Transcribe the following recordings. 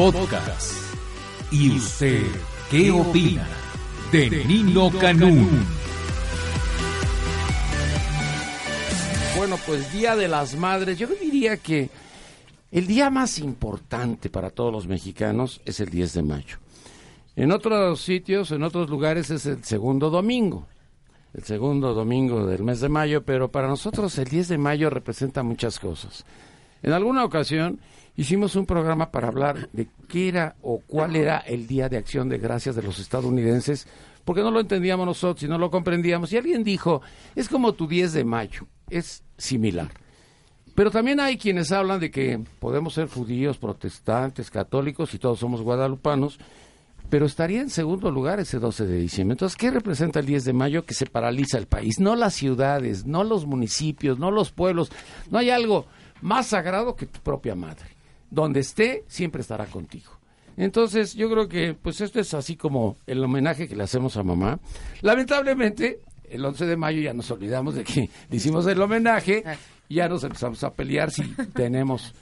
Podcast. ¿Y usted qué opina de Nino Canún? Bueno, pues Día de las Madres, yo diría que el día más importante para todos los mexicanos es el 10 de mayo. En otros sitios, en otros lugares es el segundo domingo, el segundo domingo del mes de mayo, pero para nosotros el 10 de mayo representa muchas cosas. En alguna ocasión hicimos un programa para hablar de qué era o cuál era el Día de Acción de Gracias de los estadounidenses, porque no lo entendíamos nosotros y no lo comprendíamos. Y alguien dijo, es como tu 10 de mayo, es similar. Pero también hay quienes hablan de que podemos ser judíos, protestantes, católicos y todos somos guadalupanos, pero estaría en segundo lugar ese 12 de diciembre. Entonces, ¿qué representa el 10 de mayo que se paraliza el país? No las ciudades, no los municipios, no los pueblos. No hay algo más sagrado que tu propia madre. Donde esté, siempre estará contigo. Entonces, yo creo que pues esto es así como el homenaje que le hacemos a mamá. Lamentablemente, el 11 de mayo ya nos olvidamos de que le hicimos el homenaje y ya nos empezamos a pelear si tenemos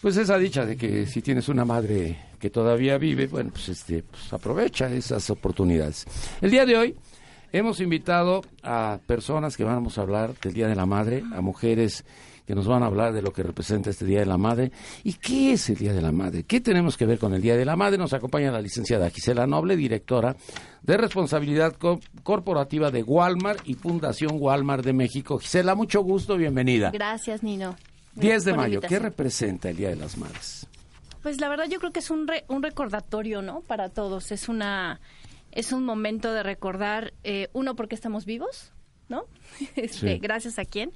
pues esa dicha de que si tienes una madre que todavía vive, bueno, pues este pues aprovecha esas oportunidades. El día de hoy hemos invitado a personas que vamos a hablar del Día de la Madre, a mujeres que nos van a hablar de lo que representa este Día de la Madre. ¿Y qué es el Día de la Madre? ¿Qué tenemos que ver con el Día de la Madre? Nos acompaña la licenciada Gisela Noble, directora de Responsabilidad Corporativa de Walmart y Fundación Walmart de México. Gisela, mucho gusto, bienvenida. Gracias, Nino. 10 de mayo, ¿qué representa el Día de las Madres? Pues la verdad yo creo que es un, un recordatorio, ¿no? Para todos. Es una es un momento de recordar, eh, uno, porque estamos vivos, ¿no? Este, Gracias a quién.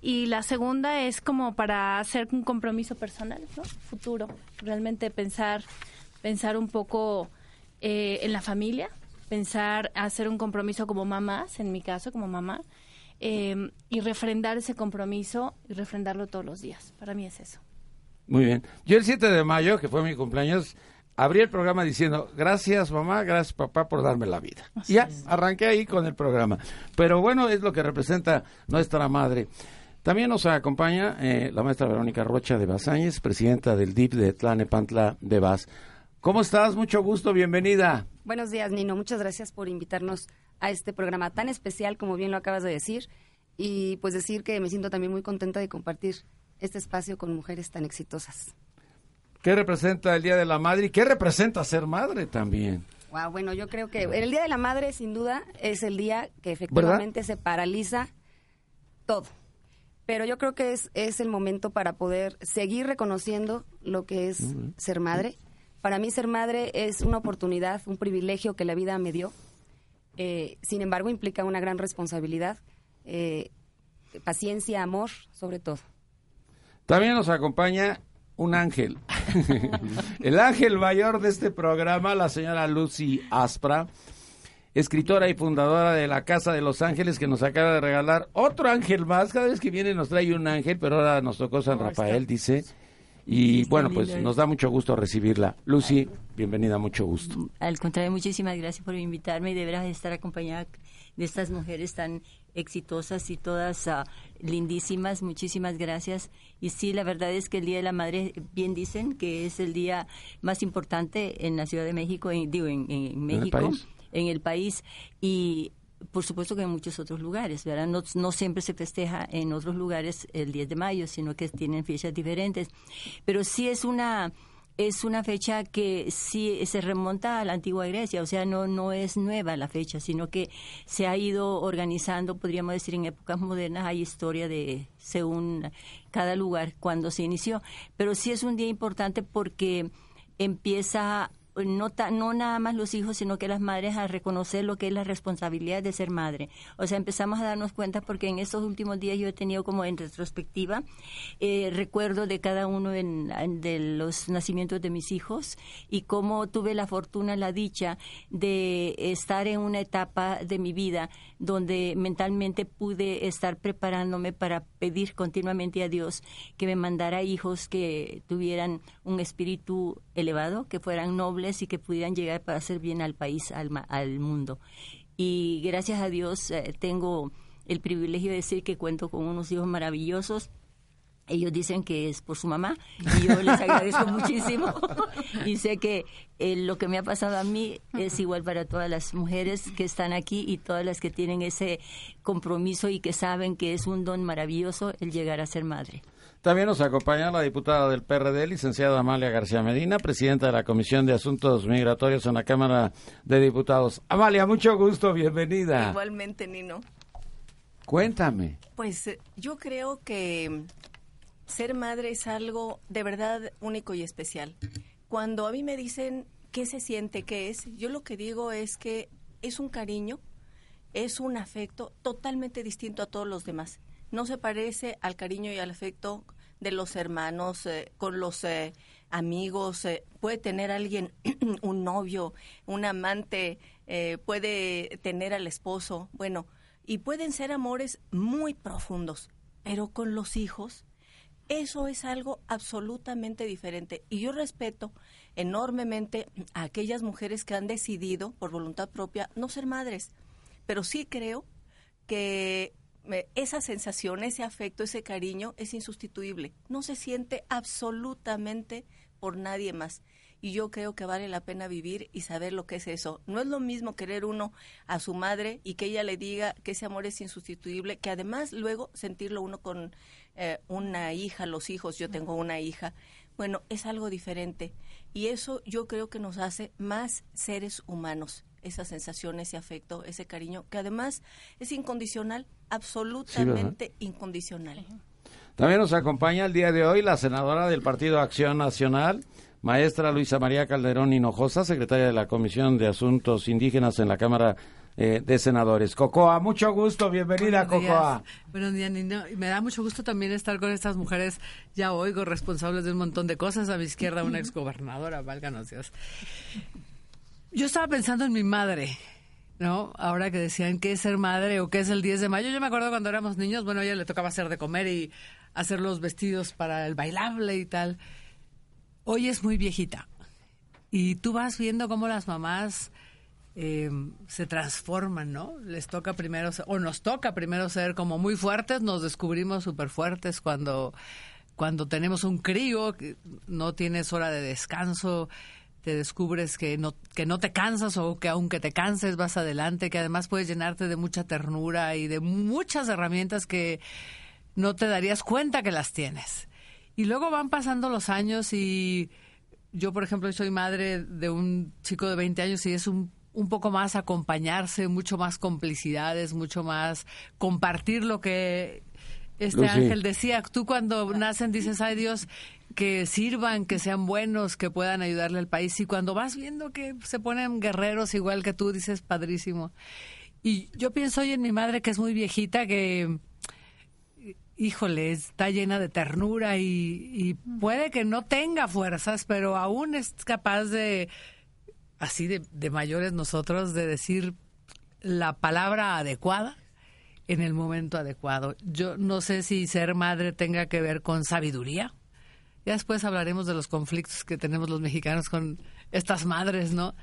Y la segunda es como para hacer un compromiso personal, ¿no? Futuro. Realmente pensar, pensar un poco eh, en la familia, pensar, hacer un compromiso como mamás, en mi caso, como mamá, eh, y refrendar ese compromiso y refrendarlo todos los días. Para mí es eso. Muy bien. Yo el 7 de mayo, que fue mi cumpleaños, abrí el programa diciendo, gracias mamá, gracias papá por darme la vida. ya, arranqué ahí con el programa. Pero bueno, es lo que representa nuestra madre. También nos acompaña eh, la maestra Verónica Rocha de Basáñez, presidenta del DIP de Tlanepantla de Bas. ¿Cómo estás? Mucho gusto, bienvenida. Buenos días, Nino. Muchas gracias por invitarnos a este programa tan especial, como bien lo acabas de decir. Y pues decir que me siento también muy contenta de compartir este espacio con mujeres tan exitosas. ¿Qué representa el Día de la Madre y qué representa ser madre también? Wow, bueno, yo creo que el Día de la Madre, sin duda, es el día que efectivamente se paraliza todo. Pero yo creo que es, es el momento para poder seguir reconociendo lo que es ser madre. Para mí ser madre es una oportunidad, un privilegio que la vida me dio. Eh, sin embargo, implica una gran responsabilidad, eh, paciencia, amor, sobre todo. También nos acompaña un ángel. el ángel mayor de este programa, la señora Lucy Aspra, escritora y fundadora de la Casa de los Ángeles, que nos acaba de regalar otro ángel más. Cada vez que viene nos trae un ángel, pero ahora nos tocó San Rafael, dice. Y bueno, pues nos da mucho gusto recibirla. Lucy, bienvenida, mucho gusto. Al contrario, muchísimas gracias por invitarme y de veras estar acompañada de estas mujeres tan exitosas y todas ah, lindísimas. Muchísimas gracias. Y sí, la verdad es que el Día de la Madre, bien dicen que es el día más importante en la Ciudad de México, en, digo, en, México, en el país. Y por supuesto que en muchos otros lugares, ¿verdad? No, no, siempre se festeja en otros lugares el 10 de mayo, sino que tienen fechas diferentes. Pero sí es una es una fecha que sí se remonta a la antigua Grecia, o sea, no, no es nueva la fecha, sino que se ha ido organizando, podríamos decir, en épocas modernas hay historia de según cada lugar cuando se inició, pero sí es un día importante porque empieza no, no nada más los hijos, sino que las madres a reconocer lo que es la responsabilidad de ser madre. O sea, empezamos a darnos cuenta porque en estos últimos días yo he tenido como en retrospectiva eh, recuerdo de cada uno de los nacimientos de mis hijos y cómo tuve la fortuna, la dicha de estar en una etapa de mi vida donde mentalmente pude estar preparándome para pedir continuamente a Dios que me mandara hijos que tuvieran un espíritu elevado, que fueran nobles y que pudieran llegar para hacer bien al país, al, al mundo. Y gracias a Dios eh, tengo el privilegio de decir que cuento con unos hijos maravillosos ellos dicen que es por su mamá y yo les agradezco muchísimo y sé que eh, lo que me ha pasado a mí es igual para todas las mujeres que están aquí y todas las que tienen ese compromiso y que saben que es un don maravilloso el llegar a ser madre. También nos acompaña la diputada del PRD, licenciada Amalia García Medina, presidenta de la Comisión de Asuntos Migratorios en la Cámara de Diputados. Amalia, mucho gusto, bienvenida. Igualmente, Nino. Cuéntame. Pues eh, yo creo que ser madre es algo de verdad único y especial. Cuando a mí me dicen qué se siente, qué es, yo lo que digo es que es un cariño, es un afecto totalmente distinto a todos los demás. No se parece al cariño y al afecto de los hermanos, eh, con los eh, amigos. Eh, puede tener alguien un novio, un amante, puede tener al esposo. Bueno, y pueden ser amores muy profundos, pero con los hijos eso es algo absolutamente diferente. Y yo respeto enormemente a aquellas mujeres que han decidido, por voluntad propia, no ser madres. Pero sí creo que esa sensación, ese afecto, ese cariño es insustituible. No se siente absolutamente por nadie más y yo creo que vale la pena vivir y saber lo que es eso. No es lo mismo querer uno a su madre y que ella le diga que ese amor es insustituible, que además luego sentirlo uno con eh, una hija, los hijos, yo tengo una hija. Bueno, es algo diferente y eso yo creo que nos hace más seres humanos esa sensación, ese afecto, ese cariño, que además es incondicional, absolutamente incondicional. También nos acompaña el día de hoy la senadora del Partido Acción Nacional, Maestra Luisa María Calderón Hinojosa, secretaria de la Comisión de Asuntos Indígenas en la Cámara eh, de Senadores. Cocoa, mucho gusto, bienvenida Cocoa. Buenos días, Nino. Me da mucho gusto también estar con estas mujeres, ya oigo, responsables de un montón de cosas. A mi izquierda una exgobernadora, válganos Dios. Yo estaba pensando en mi madre, ¿no? Ahora que decían qué es ser madre o qué es el 10 de mayo. Yo me acuerdo cuando éramos niños, bueno, a ella le tocaba hacer de comer y hacer los vestidos para el bailable y tal hoy es muy viejita. Y tú vas viendo cómo las mamás eh, se transforman, ¿no? Les toca primero, o nos toca primero ser como muy fuertes, nos descubrimos súper fuertes cuando, cuando tenemos un crío, no tienes hora de descanso, te descubres que no, que no te cansas o que aunque te canses vas adelante, que además puedes llenarte de mucha ternura y de muchas herramientas que no te darías cuenta que las tienes. Y luego van pasando los años y yo, por ejemplo, soy madre de un chico de 20 años y es un, un poco más acompañarse, mucho más complicidades, mucho más compartir lo que este ángel decía. Tú cuando nacen dices, ay Dios, que sirvan, que sean buenos, que puedan ayudarle al país. Y cuando vas viendo que se ponen guerreros igual que tú, dices, padrísimo. Y yo pienso hoy en mi madre, que es muy viejita, que híjole, está llena de ternura y, puede que no tenga fuerzas, pero aún es capaz de, así de, de mayores nosotros, de decir la palabra adecuada en el momento adecuado. Yo no sé si ser madre tenga que ver con sabiduría. Ya después hablaremos de los conflictos que tenemos los mexicanos con estas madres, ¿no?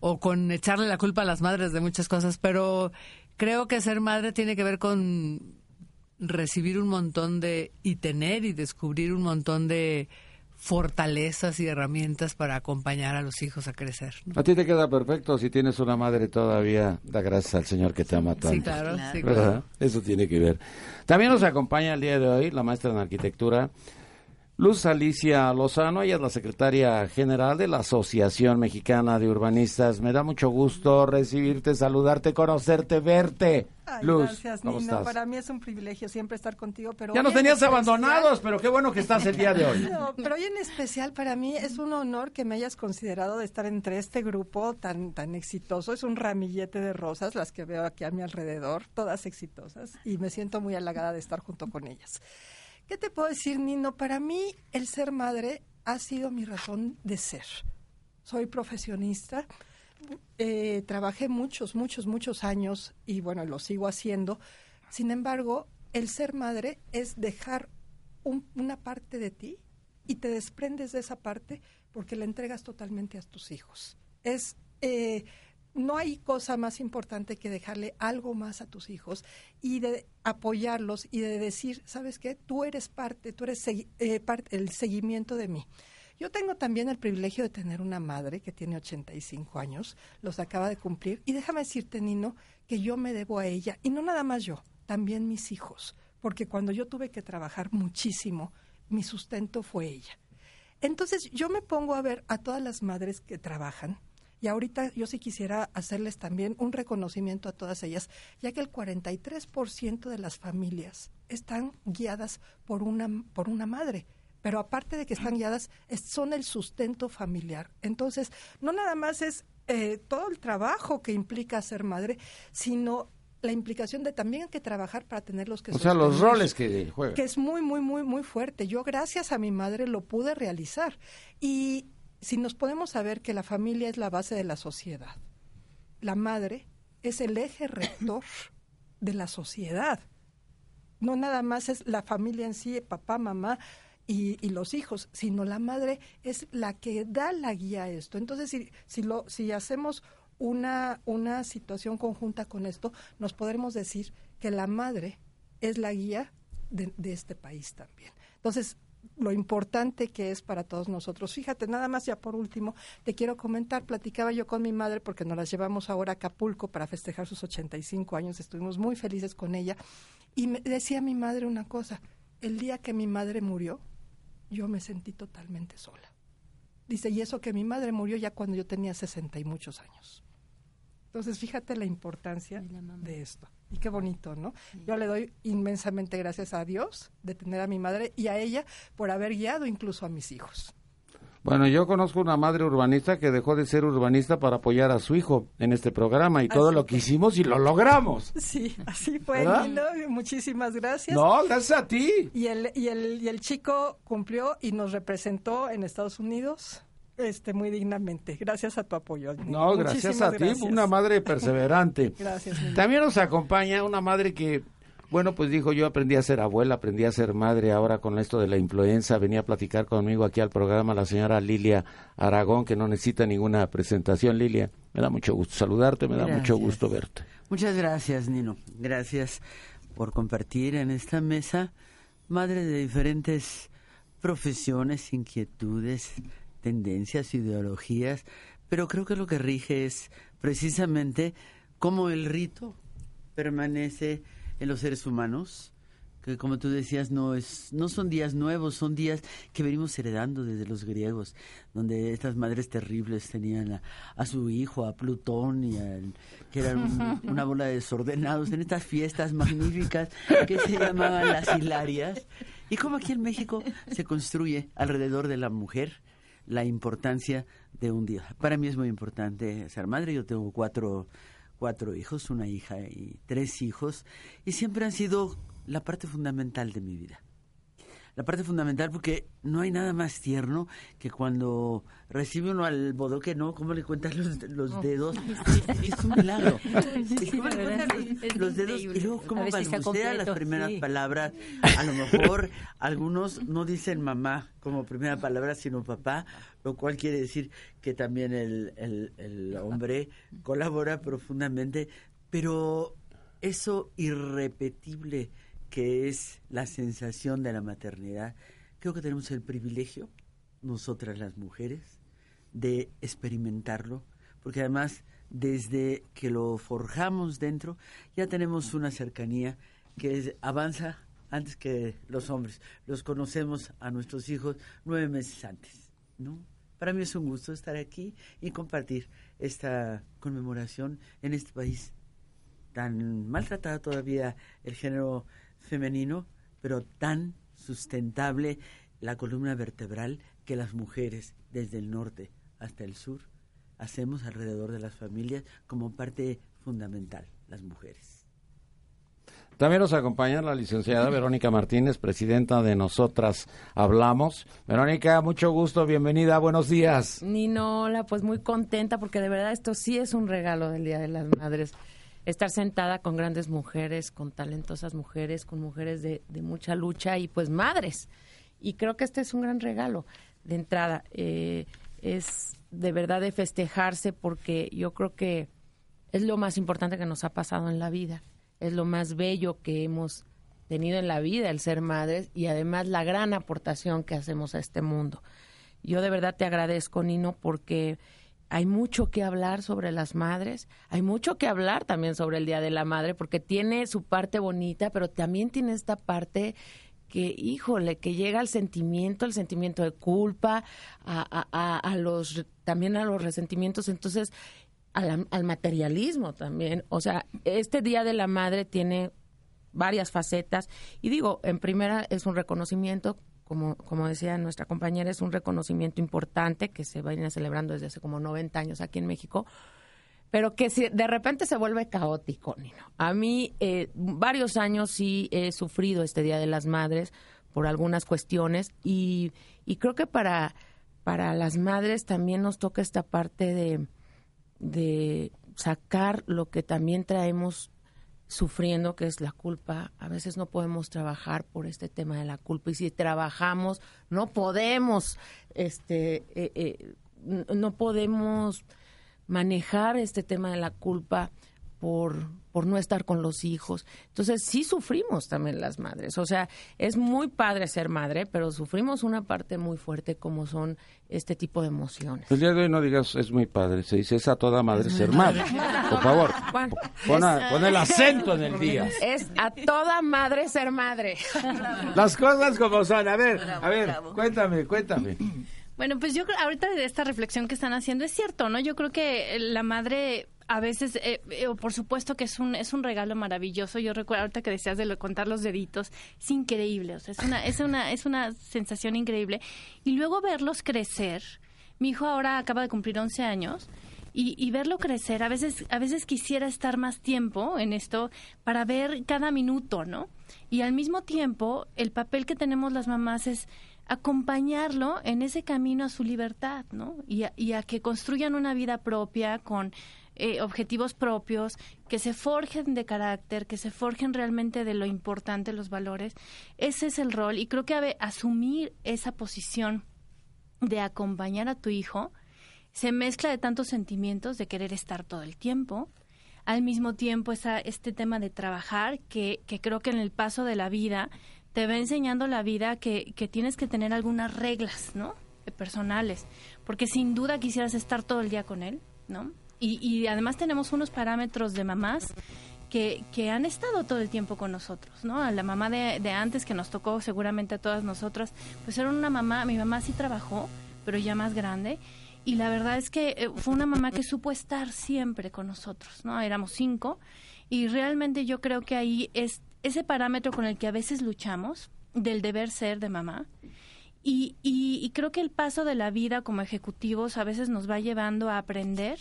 O con echarle la culpa a las madres de muchas cosas, pero creo que ser madre tiene que ver con recibir un montón de y tener y descubrir un montón de fortalezas y herramientas para acompañar a los hijos a crecer. A ti te queda perfecto si tienes una madre todavía, da gracias al Señor que te ama tanto. Sí, claro, sí, claro. Eso tiene que ver. También nos acompaña el día de hoy la maestra en arquitectura Luz Alicia Lozano, ella es la secretaria general de la Asociación Mexicana de Urbanistas. Me da mucho gusto recibirte, saludarte, conocerte, verte. Luz, gracias, Nino. Para mí es un privilegio siempre estar contigo. Pero ya nos tenías abandonados, pero qué bueno que estás el día de hoy. pero hoy en especial para mí es un honor que me hayas considerado de estar entre este grupo tan, tan exitoso. Es un ramillete de rosas, las que veo aquí a mi alrededor, todas exitosas, y me siento muy halagada de estar junto con ellas. ¿Qué te puedo decir, Nino? Para mí el ser madre ha sido mi razón de ser. Soy profesionista, eh, trabajé muchos, muchos, muchos años y bueno, lo sigo haciendo. Sin embargo, el ser madre es dejar una parte de ti y te desprendes de esa parte porque la entregas totalmente a tus hijos. Es eh, no hay cosa más importante que dejarle algo más a tus hijos y de apoyarlos y de decir, ¿sabes qué? Tú eres parte, tú eres eh, el seguimiento de mí. Yo tengo también el privilegio de tener una madre que tiene 85 años, los acaba de cumplir, y déjame decirte, Nino, que yo me debo a ella, y no nada más yo, también mis hijos, porque cuando yo tuve que trabajar muchísimo, mi sustento fue ella. Entonces yo me pongo a ver a todas las madres que trabajan, y ahorita yo sí quisiera hacerles también un reconocimiento a todas ellas, ya que el 43% de las familias están guiadas por una, por una madre. Pero aparte de que están guiadas, son el sustento familiar. Entonces, no nada más es eh, todo el trabajo que implica ser madre, sino la implicación de también hay que trabajar para tener los que o sea los roles que juegan que es muy muy muy muy fuerte yo gracias a mi madre lo pude realizar y si nos podemos saber que la familia es la base de la sociedad, la madre es el eje rector de la sociedad. No nada más es la familia en sí, papá, mamá y, los hijos, sino la madre es la que da la guía a esto. Entonces, si, si, lo, si hacemos una, una situación conjunta con esto, nos podremos decir que la madre es la guía de, de este país también. Entonces, lo importante que es para todos nosotros. Fíjate, nada más ya por último, te quiero comentar, platicaba yo con mi madre porque nos las llevamos ahora a Acapulco para festejar sus 85 años, estuvimos muy felices con ella y me decía mi madre una cosa, el día que mi madre murió, yo me sentí totalmente sola. Dice, y eso que mi madre murió ya cuando yo tenía 60 y muchos años. Entonces, fíjate la importancia de esto. Y qué bonito, ¿no? Yo le doy inmensamente gracias a Dios de tener a mi madre y a ella por haber guiado incluso a mis hijos. Bueno, yo conozco una madre urbanista que dejó de ser urbanista para apoyar a su hijo en este programa y todo lo que hicimos y lo logramos. Sí, así fue, Muchísimas gracias. No, gracias a ti. Y el, y, el, y el chico cumplió y nos representó en Estados Unidos este, muy dignamente. Gracias a tu apoyo. No, gracias a ti, una madre perseverante. gracias. También nos acompaña una madre que, bueno, pues dijo, yo aprendí a ser abuela, aprendí a ser madre, ahora con esto de la influenza, venía a platicar conmigo aquí al programa la señora Lilia Aragón, que no necesita ninguna presentación. Lilia, me da mucho gusto saludarte, me da mucho gusto verte. Muchas gracias, Nino. Gracias por compartir en esta mesa, madre de diferentes profesiones, inquietudes, tendencias, ideologías, pero creo que lo que rige es precisamente cómo el rito permanece en los seres humanos, que como tú decías no es no son días nuevos, son días que venimos heredando desde los griegos, donde estas madres terribles tenían a, su hijo, a Plutón y que eran una bola de desordenados en estas fiestas magníficas que se llamaban las hilarias. Y como aquí en México se construye alrededor de la mujer la importancia de un día. Para mí es muy importante ser madre. Yo tengo cuatro, cuatro hijos, una hija y tres hijos, y siempre han sido la parte fundamental de mi vida la parte fundamental porque no hay nada más tierno que cuando recibe uno al bodoque, ¿no? ¿Cómo le cuentas los, dedos? Es un milagro. los, dedos y luego cómo balbucea las primeras palabras. A lo mejor algunos no dicen mamá como primera palabra, sino papá, lo cual quiere decir que también el, el, el hombre colabora profundamente, pero eso irrepetible que es la sensación de la maternidad, creo que tenemos el privilegio, nosotras las mujeres, de experimentarlo, porque además desde que lo forjamos dentro, ya tenemos una cercanía que avanza antes que los hombres. Los conocemos a nuestros hijos nueve meses antes, ¿no? Para mí es un gusto estar aquí y compartir esta conmemoración en este país tan maltratado todavía el género femenino, pero tan sustentable la columna vertebral que las mujeres desde el norte hasta el sur hacemos alrededor de las familias como parte fundamental, las mujeres. También nos acompaña la licenciada Verónica Martínez, presidenta de Nosotras Hablamos. Verónica, mucho gusto, bienvenida, buenos días. Nino, hola, pues muy contenta porque de verdad esto sí es un regalo del Día de las Madres estar sentada con grandes mujeres, con talentosas mujeres, con mujeres de, mucha lucha y pues madres. Y creo que este es un gran regalo de entrada. Eh, es de verdad de festejarse porque yo creo que es lo más importante que nos ha pasado en la vida, es lo más bello que hemos tenido en la vida el ser madres y además la gran aportación que hacemos a este mundo. Yo de verdad te agradezco, Nino, porque hay mucho que hablar sobre las madres, hay mucho que hablar también sobre el Día de la Madre, porque tiene su parte bonita, pero también tiene esta parte que, híjole, que llega al sentimiento, el sentimiento de culpa, a, los, también a los resentimientos, entonces al, al materialismo también. O sea, este Día de la Madre tiene varias facetas y digo, en primera es un reconocimiento como, como decía nuestra compañera, es un reconocimiento importante que se viene celebrando desde hace como 90 años aquí en México, pero que si de repente se vuelve caótico, Nino. A mí, eh, varios años sí he sufrido este Día de las Madres por algunas cuestiones y, y creo que para, para las madres también nos toca esta parte de, de sacar lo que también traemos sufriendo, que es la culpa. A veces no podemos trabajar por este tema de la culpa y si trabajamos no podemos, este, eh, eh, no podemos manejar este tema de la culpa por, por no estar con los hijos. Entonces sí sufrimos también las madres. O sea, es muy padre ser madre, pero sufrimos una parte muy fuerte como son este tipo de emociones. El día de hoy no digas es muy padre, se dice es a toda madre ser madre. Por favor, pon, el acento en el día. Es a toda madre ser madre. Las cosas como son. A ver, a ver, cuéntame, cuéntame. Bueno, pues yo creo, ahorita de esta reflexión que están haciendo es cierto, ¿no? Yo creo que la madre a veces, eh, eh, por supuesto que es un, es un regalo maravilloso. Yo recuerdo ahorita que decías de contar los deditos, es increíble, o sea, es una, es una, es una sensación increíble. Y luego verlos crecer. Mi hijo ahora acaba de cumplir 11 años. Y, y, verlo crecer. A veces, a veces quisiera estar más tiempo en esto para ver cada minuto, ¿no? Y al mismo tiempo, el papel que tenemos las mamás es acompañarlo en ese camino a su libertad, ¿no? Y a, que construyan una vida propia con eh, objetivos propios, que se forjen de carácter, que se forjen realmente de lo importante, los valores. Ese es el rol y creo que asumir esa posición de acompañar a tu hijo se mezcla de tantos sentimientos de querer estar todo el tiempo, al mismo tiempo esa, este tema de trabajar que, que creo que en el paso de la vida te va enseñando la vida que, que tienes que tener algunas reglas, ¿no? Personales, porque sin duda quisieras estar todo el día con él, ¿no? Y, y además tenemos unos parámetros de mamás que, que, han estado todo el tiempo con nosotros, ¿no? La mamá de, antes que nos tocó seguramente a todas nosotras, pues era una mamá, mi mamá sí trabajó, pero ya más grande, y la verdad es que eh, fue una mamá que supo estar siempre con nosotros, ¿no? Éramos cinco, y realmente yo creo que ahí es ese parámetro con el que a veces luchamos, del deber ser de mamá. Y, y, creo que el paso de la vida como ejecutivos a veces nos va llevando a aprender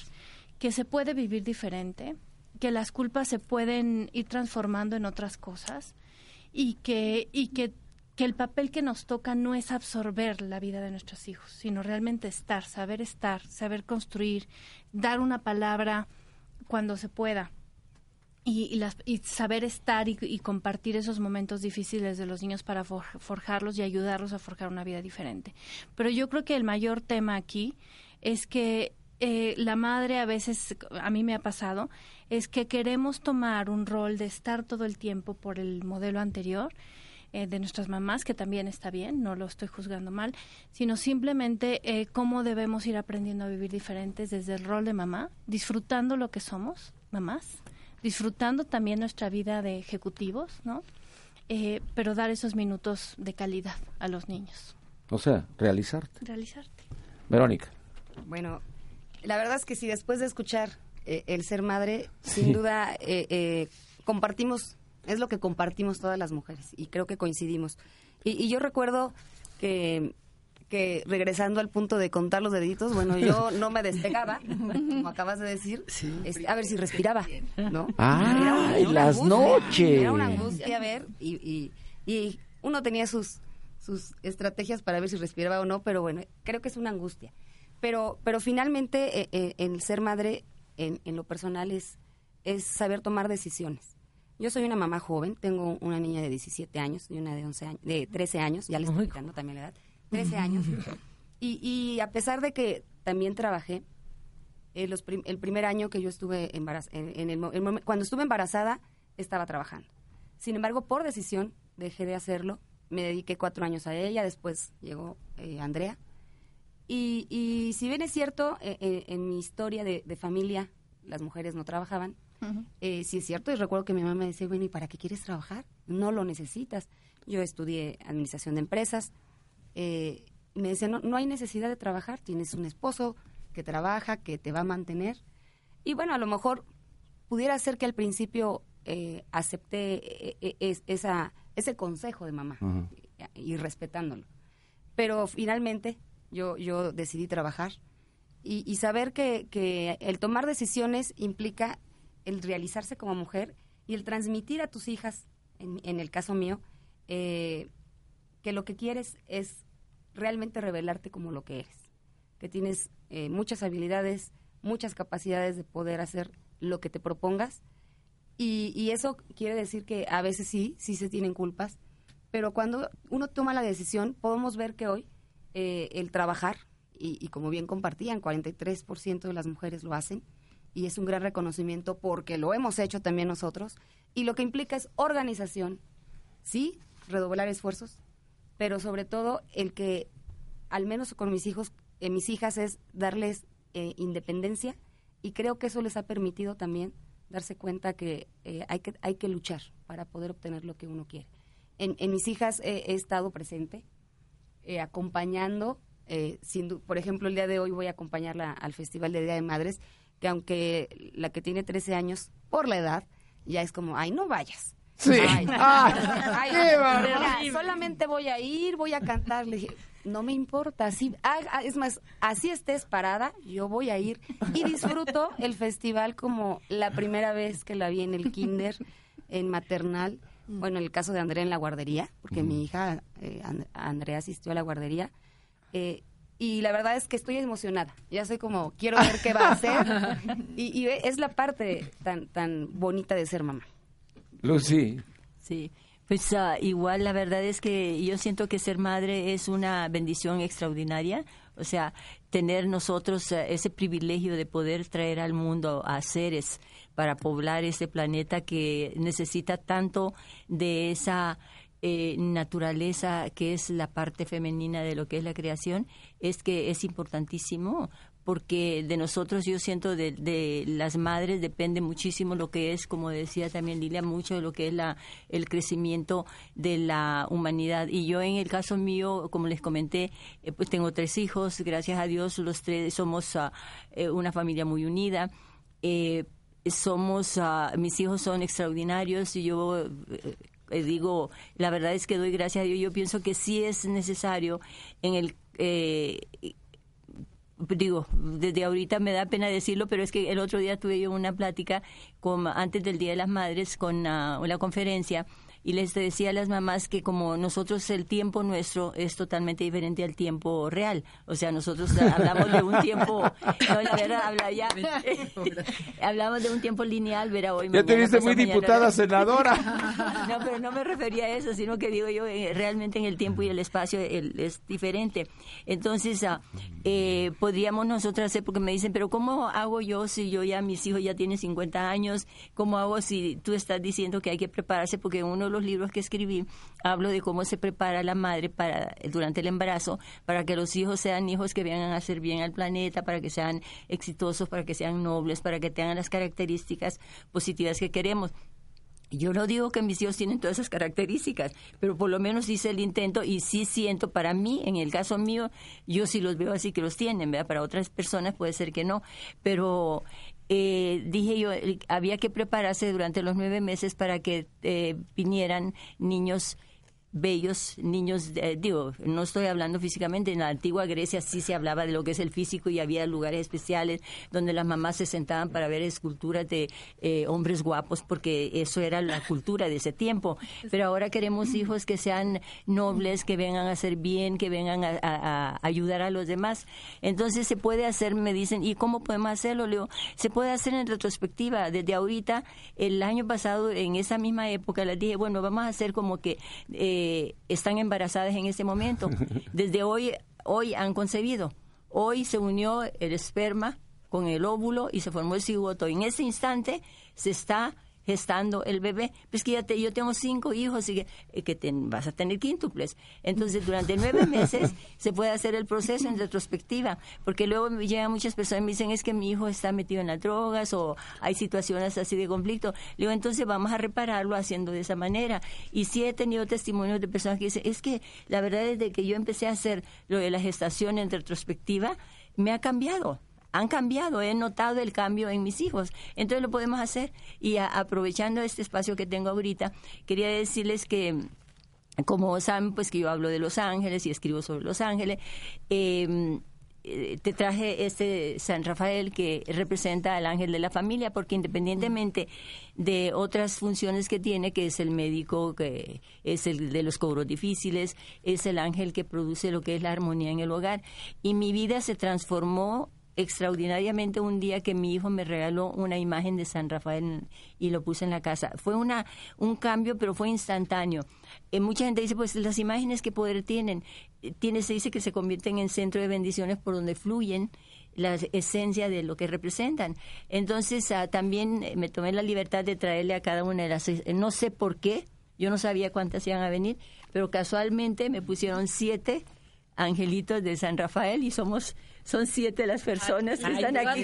que se puede vivir diferente, que las culpas se pueden ir transformando en otras cosas y que, y que, que el papel que nos toca no es absorber la vida de nuestros hijos, sino realmente estar, saber estar, saber construir, dar una palabra cuando se pueda y, y, saber estar y, compartir esos momentos difíciles de los niños para forjarlos y ayudarlos a forjar una vida diferente. Pero yo creo que el mayor tema aquí es que eh, la madre a veces, a mí me ha pasado, es que queremos tomar un rol de estar todo el tiempo por el modelo anterior eh, de nuestras mamás, que también está bien, no lo estoy juzgando mal, sino simplemente eh, cómo debemos ir aprendiendo a vivir diferentes desde el rol de mamá, disfrutando lo que somos, mamás, disfrutando también nuestra vida de ejecutivos, ¿no? Eh, pero dar esos minutos de calidad a los niños. O sea, realizarte. Realizarte. Verónica. Bueno, la verdad es que si después de escuchar eh, el ser madre, sin duda eh, compartimos, es lo que compartimos todas las mujeres y creo que coincidimos. y yo recuerdo que que regresando al punto de contar los deditos, bueno, yo no me despegaba, como acabas de decir, este, a ver si respiraba, ¿no? Ah, las noches. Era una angustia, a ver, y, y, uno tenía sus, sus estrategias para ver si respiraba o no, pero bueno, creo que es una angustia. Pero, pero finalmente, eh, eh, el ser madre, en, en lo personal, es, es saber tomar decisiones. Yo soy una mamá joven, tengo una niña de 17 años y una de 11 años, de 13 años, ya le estoy quitando también la edad. 13 años. Y, y a pesar de que también trabajé, eh, el primer año que yo estuve embarazada, en, el, cuando estuve embarazada, estaba trabajando. Sin embargo, por decisión, dejé de hacerlo. Me dediqué cuatro años a ella, después llegó eh, Andrea. Y, si bien es cierto, eh, en mi historia de, familia, las mujeres no trabajaban, sí es cierto, y recuerdo que mi mamá me decía, bueno, ¿y para qué quieres trabajar? No lo necesitas. Yo estudié administración de empresas. me decía, no, no hay necesidad de trabajar, tienes un esposo, que trabaja, que te va a mantener. Y bueno, a lo mejor pudiera ser que al principio eh, acepté eh, eh, esa, ese consejo de mamá y respetándolo. Pero finalmente yo, yo decidí trabajar y, saber que, que, el tomar decisiones implica el realizarse como mujer y el transmitir a tus hijas, en, el caso mío, que lo que quieres es realmente revelarte como lo que eres, que tienes eh, muchas habilidades, muchas capacidades de poder hacer lo que te propongas. Y, eso quiere decir que a veces sí, sí se tienen culpas, pero cuando uno toma la decisión, podemos ver que hoy eh, el trabajar, y, como bien compartían, 43% de las mujeres lo hacen, y es un gran reconocimiento porque lo hemos hecho también nosotros, y lo que implica es organización, sí, redoblar esfuerzos, pero sobre todo el que, al menos con mis hijos, eh, mis hijas es darles eh, independencia y creo que eso les ha permitido también darse cuenta que, eh, hay que hay que luchar para poder obtener lo que uno quiere. En, en mis hijas he estado presente, acompañando, sin, por ejemplo, el día de hoy voy a acompañarla al Festival de Día de Madres, que aunque la que tiene 13 años, por la edad, ya es como, ay, no vayas. Sí. solamente voy a ir, voy a cantar. Le dije, no me importa, así, es más, así estés parada, yo voy a ir y disfruto el festival como la primera vez que la vi en el kinder, en maternal, bueno, en el caso de Andrea en la guardería, porque mi hija eh, Andrea asistió a la guardería, eh, y la verdad es que estoy emocionada, ya sé como, quiero ver qué va a hacer, y, y es la parte tan, tan bonita de ser mamá. Lucy. Sí. Pues ah, igual la verdad es que yo siento que ser madre es una bendición extraordinaria, o sea, tener nosotros ah, ese privilegio de poder traer al mundo a seres para poblar este planeta que necesita tanto de esa eh, naturaleza que es la parte femenina de lo que es la creación, es que es importantísimo porque de nosotros yo siento de, las madres depende muchísimo lo que es, como decía también Lilia, mucho de lo que es la, el crecimiento de la humanidad. Y yo en el caso mío, como les comenté, eh, pues tengo tres hijos, gracias a Dios los tres somos ah, eh, una familia muy unida. Somos, ah, mis hijos son extraordinarios y yo digo, la verdad es que doy gracias a Dios. Yo pienso que sí es necesario en el digo, desde ahorita me da pena decirlo, pero es que el otro día tuve yo una plática con, antes del Día de las Madres con uh, una conferencia y les decía a las mamás que como nosotros el tiempo nuestro es totalmente diferente al tiempo real. O sea, nosotros hablamos de un tiempo, no, la verdad, habla ya, hablamos de un tiempo lineal, verá hoy. Ya te viste muy diputada senadora. no, pero no me refería a eso, sino que digo yo, eh, realmente en el tiempo y el espacio es diferente. Entonces, ah, eh, podríamos nosotros hacer, porque me dicen, pero ¿cómo hago yo si yo ya, mis hijos ya tienen 50 años? ¿Cómo hago si tú estás diciendo que hay que prepararse? Porque uno libros que escribí hablo de cómo se prepara la madre para durante el embarazo para que los hijos sean hijos que vengan a hacer bien al planeta, para que sean exitosos, para que sean nobles, para que tengan las características positivas que queremos. Yo no digo que mis hijos tienen todas esas características, pero por lo menos hice el intento y sí siento para mí, en el caso mío, yo sí los veo así que los tienen, ¿verdad? Para otras personas puede ser que no, pero eh, dije yo, había que prepararse durante los nueve meses para que eh, vinieran niños bellos niños, digo, no estoy hablando físicamente, en la antigua Grecia sí se hablaba de lo que es el físico y había lugares especiales donde las mamás se sentaban para ver esculturas de eh, hombres guapos porque eso era la cultura de ese tiempo. Pero ahora queremos hijos que sean nobles, que vengan a hacer bien, que vengan a, ayudar a los demás. Entonces se puede hacer, me dicen, ¿y cómo podemos hacerlo? Leo, se puede hacer en retrospectiva. Desde ahorita, el año pasado, en esa misma época, les dije, bueno, vamos a hacer como que... Eh, están embarazadas en ese momento. Desde hoy, hoy han concebido. Hoy se unió el esperma con el óvulo y se formó el cigoto. En ese instante se está gestando el bebé. Pues que ya te, yo tengo cinco hijos y que, que vas a tener quíntuples. Entonces, durante nueve meses se puede hacer el proceso en retrospectiva, porque luego llegan muchas personas y me dicen, es que mi hijo está metido en las drogas o hay situaciones así de conflicto. Le digo, entonces vamos a repararlo haciendo de esa manera. Y sí he tenido testimonios de personas que dicen, es que la verdad es de que yo empecé a hacer lo de la gestación en retrospectiva, me ha cambiado han cambiado, he notado el cambio en mis hijos. Entonces lo podemos hacer y aprovechando este espacio que tengo ahorita, quería decirles que como saben, pues que yo hablo de Los Ángeles y escribo sobre Los Ángeles. Em, eh, te traje este San Rafael que representa al ángel de la familia, porque independientemente de otras funciones que tiene, que es el médico, que es el de los cobros difíciles, es el ángel que produce lo que es la armonía en el hogar. Y mi vida se transformó extraordinariamente un día que mi hijo me regaló una imagen de San Rafael y lo puse en la casa. Fue una un cambio, pero fue instantáneo. Eh, mucha gente dice, pues las imágenes qué poder tienen. Eh, tiene, se dice que se convierten en centro de bendiciones por donde fluyen la esencia de lo que representan. Entonces, ah, también eh, me tomé la libertad de traerle a cada una de las... no sé por qué, yo no sabía cuántas iban a venir, pero casualmente me pusieron siete angelitos de San Rafael y somos son siete las personas que están aquí.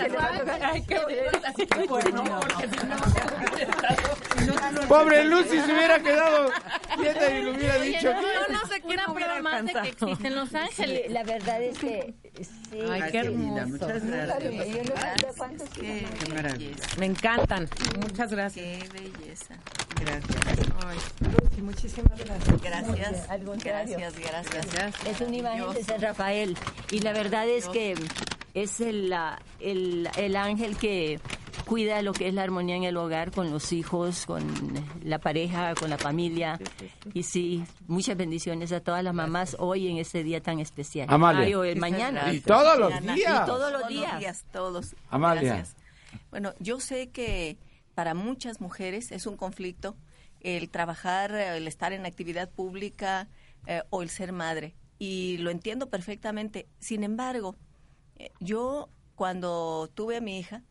Pobre Lucy se hubiera quedado quieta y lo hubiera dicho. Yo no sé qué prueba más de que existen Los Ángeles. la verdad es que sí. Ay, qué hermoso. Muchas gracias. Qué maravilla. Me encantan. Muchas gracias. Qué belleza. Gracias. Ay, Lucy, muchísimas gracias. Gracias. Gracias, gracias. Es una imagen de San Rafael y la verdad es que es el, el, el ángel que cuida lo que es la armonía en el hogar con los hijos, con la pareja, con la familia. Y sí, muchas bendiciones a todas las mamás hoy en este día tan especial. Amalia. Ay, mañana. Y todos los días. Y todos los días. todos. Amalia. Gracias. Bueno, yo sé que para muchas mujeres es un conflicto el trabajar, el estar en actividad pública eh, o el ser madre. Y lo entiendo perfectamente. Sin embargo, eh, yo cuando tuve a mi hija,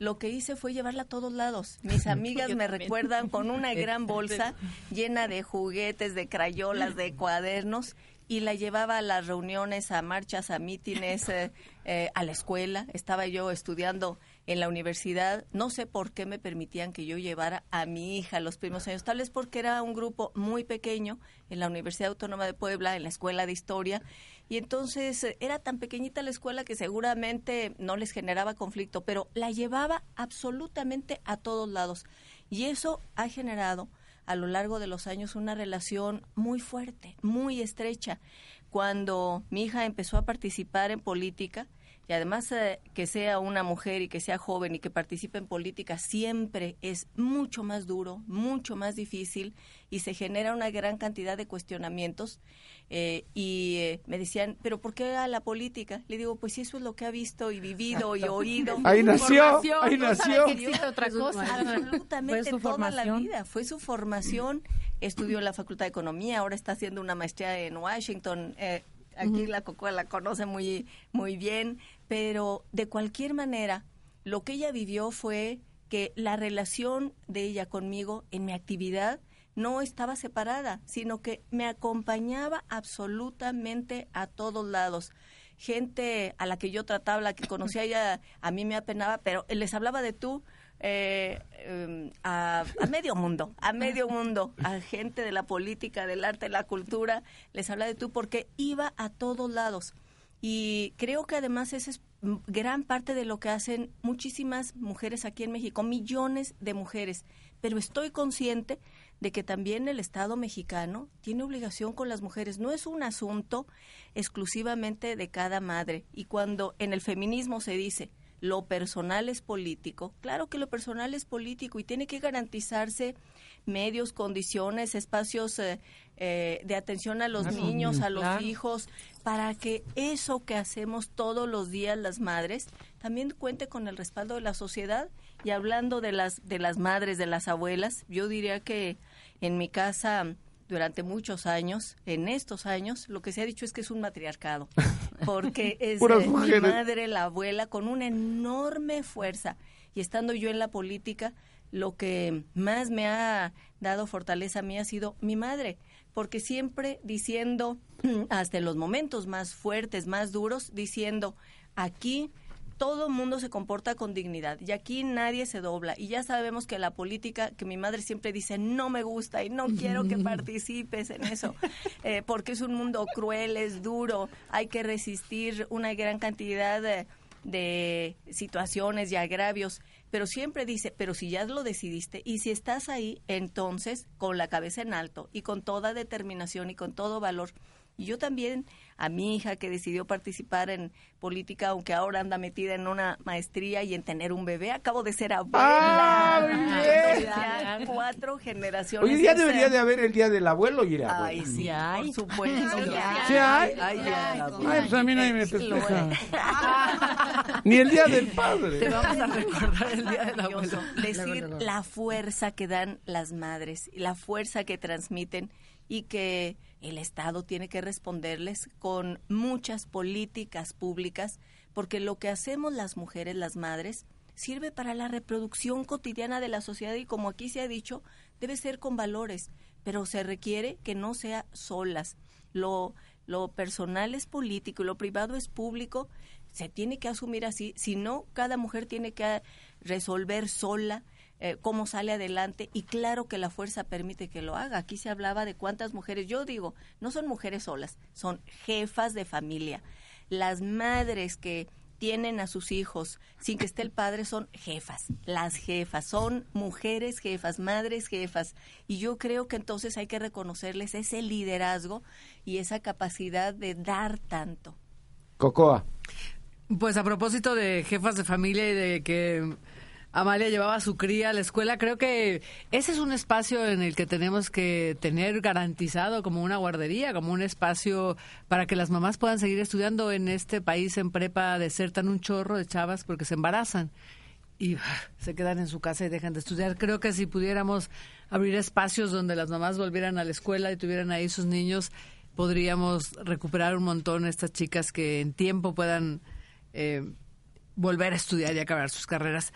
lo que hice fue llevarla a todos lados. Mis amigas me recuerdan con una gran bolsa llena de juguetes, de crayolas, de cuadernos y la llevaba a las reuniones, a marchas, a mítines, eh, eh, a la escuela. Estaba yo estudiando en la universidad, no sé por qué me permitían que yo llevara a mi hija los primeros años, tal vez porque era un grupo muy pequeño en la Universidad Autónoma de Puebla, en la Escuela de Historia, y entonces eh, era tan pequeñita la escuela que seguramente no les generaba conflicto, pero la llevaba absolutamente a todos lados. Y eso ha generado a lo largo de los años una relación muy fuerte, muy estrecha. Cuando mi hija empezó a participar en política, y además eh, que sea una mujer y que sea joven y que participe en política siempre es mucho más duro, mucho más difícil y se genera una gran cantidad de cuestionamientos. Eh, y eh, me decían, ¿pero por qué a la política? Le digo, pues eso es lo que ha visto y vivido y oído. Ahí nació, ahí nació. otra cosa. Absolutamente toda la vida. Fue su formación. Estudió en la Facultad de Economía, ahora está haciendo una maestría en Washington. aquí la Cocoa la conoce muy, muy bien pero de cualquier manera, lo que ella vivió fue que la relación de ella conmigo en mi actividad no estaba separada, sino que me acompañaba absolutamente a todos lados. Gente a la que yo trataba, la que conocía ella, a mí me apenaba, pero les hablaba de tú, eh, em, a, a, medio mundo, a medio mundo, a gente de la política, del arte, de la cultura, les hablaba de tú porque iba a todos lados. Y creo que además esa es gran parte de lo que hacen muchísimas mujeres aquí en México, millones de mujeres. Pero estoy consciente de que también el Estado mexicano tiene obligación con las mujeres. No es un asunto exclusivamente de cada madre. Y cuando en el feminismo se dice lo personal es político, claro que lo personal es político y tiene que garantizarse medios, condiciones, espacios eh, eh, de atención a los niños, a los hijos, para que eso que hacemos todos los días las madres también cuente con el respaldo de la sociedad. Y hablando de las, de las madres, de las abuelas, yo diría que en mi casa durante muchos años, en estos años, lo que se ha dicho es que es un matriarcado, porque es mi madre, la abuela, con una enorme fuerza. Y estando yo en la política, lo que más me ha dado fortaleza a mí ha sido mi madre, porque siempre diciendo, hasta en los momentos más fuertes, más duros, diciendo, aquí todo el mundo se comporta con dignidad y aquí nadie se dobla. Y ya sabemos que la política, que mi madre siempre dice, no me gusta y no quiero que participes en eso, eh, porque es un mundo cruel, es duro, hay que resistir una gran cantidad de, de situaciones y agravios. Pero siempre dice, pero si ya lo decidiste y si estás ahí, entonces con la cabeza en alto y con toda determinación y con todo valor. Y yo también a mi hija que decidió participar en política, aunque ahora anda metida en una maestría y en tener un bebé. Acabo de ser abuela. ¡Ah, cuatro generaciones. Hoy día debería de haber el día del abuelo y la Ay, sí, hay. por supuesto. ¿Sí hay? Ay, pues a mí nadie me festeja. Ni el día del padre. Te vamos a recordar el día del abuelo. Decir la fuerza que dan las madres, la fuerza que transmiten y que el Estado tiene que responderles con muchas políticas públicas, porque lo que hacemos las mujeres, las madres, sirve para la reproducción cotidiana de la sociedad y como aquí se ha dicho, debe ser con valores, pero se requiere que no sea solas. Lo, lo personal es político y lo privado es público, se tiene que asumir así, si no, cada mujer tiene que resolver sola eh, cómo sale adelante y claro que la fuerza permite que lo haga. Aquí se hablaba de cuántas mujeres, yo digo, no son mujeres solas, son jefas de familia. Las madres que tienen a sus hijos sin que esté el padre son jefas, las jefas, son mujeres jefas, madres jefas. Y yo creo que entonces hay que reconocerles ese liderazgo y esa capacidad de dar tanto. Cocoa. Pues a propósito de jefas de familia y de que Amalia llevaba a su cría a la escuela. Creo que ese es un espacio en el que tenemos que tener garantizado como una guardería, como un espacio para que las mamás puedan seguir estudiando en este país en prepa, de ser tan un chorro de chavas porque se embarazan y se quedan en su casa y dejan de estudiar. Creo que si pudiéramos abrir espacios donde las mamás volvieran a la escuela y tuvieran ahí sus niños, podríamos recuperar un montón estas chicas que en tiempo puedan eh, volver a estudiar y acabar sus carreras.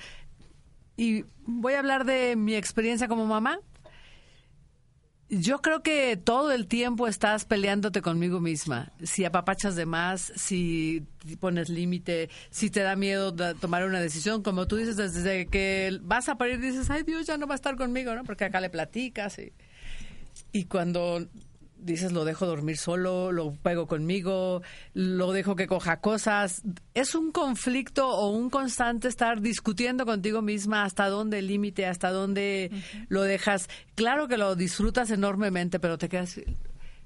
Y voy a hablar de mi experiencia como mamá. Yo creo que todo el tiempo estás peleándote conmigo misma. Si apapachas de más, si pones límite, si te da miedo tomar una decisión, como tú dices, desde que vas a parir dices, ay Dios, ya no va a estar conmigo, ¿no? Porque acá le platicas. Y, y cuando dices lo dejo dormir solo, lo pego conmigo, lo dejo que coja cosas. Es un conflicto o un constante estar discutiendo contigo misma hasta dónde el límite, hasta dónde lo dejas. Claro que lo disfrutas enormemente, pero te quedas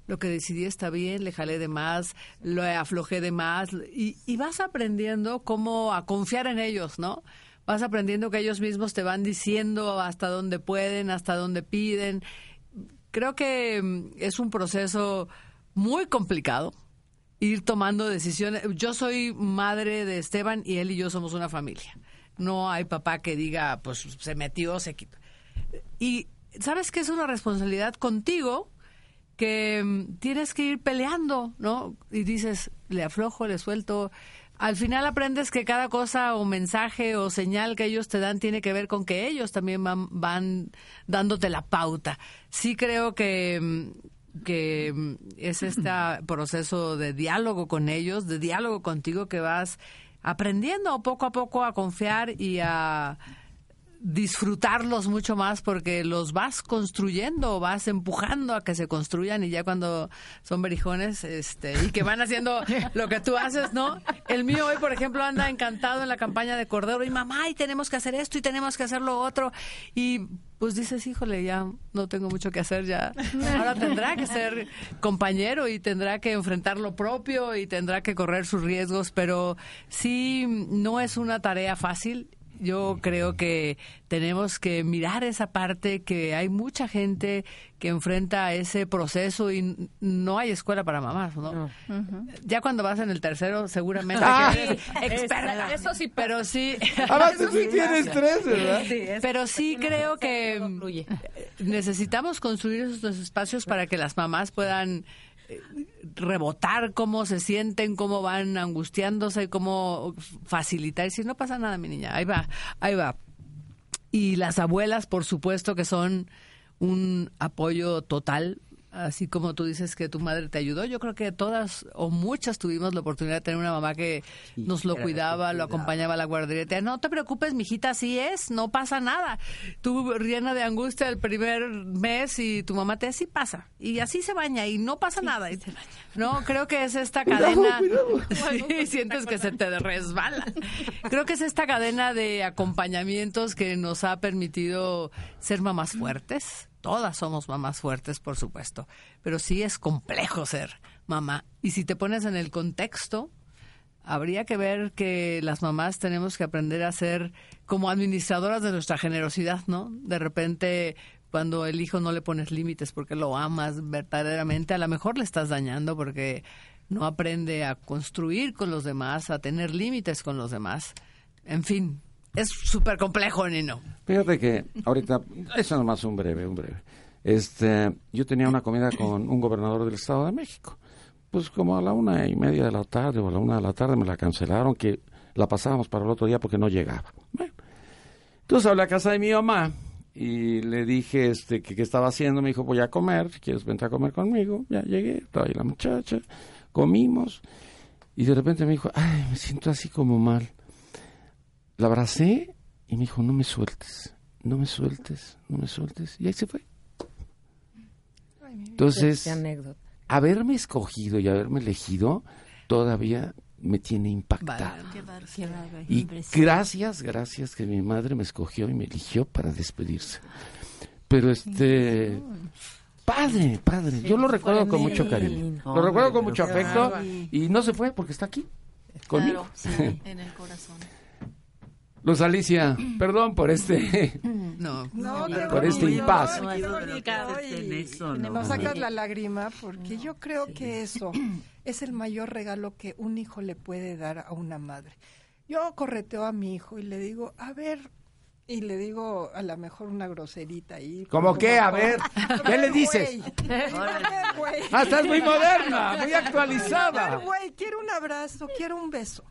lo que decidí está bien, le jalé de más, lo aflojé de más y, y vas aprendiendo cómo a confiar en ellos, ¿no? Vas aprendiendo que ellos mismos te van diciendo hasta dónde pueden, hasta dónde piden creo que mm, es un proceso muy complicado ir tomando decisiones. Yo soy madre de Esteban y él y yo somos una familia. No hay papá que diga, pues se metió, se quitó. Y sabes que es una responsabilidad contigo que mm, tienes que ir peleando, ¿no? Y dices, le aflojo, le suelto, al final aprendes que cada cosa o mensaje o señal que ellos te dan tiene que ver con que ellos también van, dándote la pauta. Sí creo que, mm, que mm, es este proceso de diálogo con ellos, de diálogo contigo que vas aprendiendo poco a poco a confiar y a disfrutarlos mucho más porque los vas construyendo, vas empujando a que se construyan y ya cuando son berijones este y que van haciendo lo que tú haces, ¿no? El mío hoy, por ejemplo, anda encantado en la campaña de Cordero y mamá, y tenemos que hacer esto y tenemos que hacer lo otro y pues dices, híjole, ya no tengo mucho que hacer ya. Ahora tendrá que ser compañero y tendrá que enfrentar lo propio y tendrá que correr sus riesgos, pero sí no es una tarea fácil yo creo que tenemos que mirar esa parte que hay mucha gente que enfrenta ese proceso y no hay escuela para mamás, ¿no? Ya cuando vas en el tercero, seguramente ah, experta. Eso sí, pero sí. Ahora tú sí tienes tres, ¿verdad? pero sí creo que necesitamos construir esos espacios para que las mamás puedan rebotar cómo se sienten, cómo van angustiándose, cómo facilitar. Y si no pasa nada, mi niña, ahí va, ahí va. Y las abuelas, por supuesto, que son un apoyo total así como tú dices que tu madre te ayudó, yo creo que todas o muchas tuvimos la oportunidad de tener una mamá que nos lo cuidaba, lo acompañaba a la guardería. No te preocupes, mijita, así es, no pasa nada. Tú llena de angustia el primer mes y tu mamá te dice, sí pasa. Y así se baña y no pasa nada. No, creo que es esta cadena. Sí, sientes que se te resbala. Creo que es esta cadena de acompañamientos que nos ha permitido ser mamás fuertes Todas somos mamás fuertes, por supuesto, pero sí es complejo ser mamá. Y si te pones en el contexto, habría que ver que las mamás tenemos que aprender a ser como administradoras de nuestra generosidad, ¿no? De repente, cuando el hijo no le pones límites porque lo amas verdaderamente, a lo mejor le estás dañando porque no aprende a construir con los demás, a tener límites con los demás. En fin, es súper complejo, Nino. Fíjate que ahorita, eso nomás un breve, un breve. Este, yo tenía una comida con un gobernador del Estado de México. Pues como a la una y media de la tarde o a la una de la tarde me la cancelaron, que la pasábamos para el otro día porque no llegaba. Bueno, entonces hablé a casa de mi mamá y le dije este que qué estaba haciendo. Me dijo, voy a comer, ¿quieres venir a comer conmigo? Ya llegué, estaba ahí la muchacha, comimos. Y de repente me dijo, ay, me siento así como mal la abracé y me dijo, no me sueltes, no me sueltes, no me sueltes. Y ahí se fue. Entonces, haberme escogido y haberme elegido todavía me tiene impactado. y gracias, gracias que mi madre me escogió y me eligió para despedirse. Pero este... Padre, padre. Yo lo recuerdo con mucho cariño. Lo recuerdo con mucho afecto y no se fue porque está aquí conmigo. en el corazón. Luz Alicia, perdón por este no, por este impasse. Nos sacas la lágrima porque yo creo que eso es el mayor regalo que un hijo le puede dar a una madre. Yo correteo a mi hijo y le digo, a ver, y le digo a lo mejor una groserita ahí. ¿Cómo qué? A ver, ¿qué le dices? ah, estás muy moderna, muy actualizada. Güey, quiero un abrazo, quiero un beso.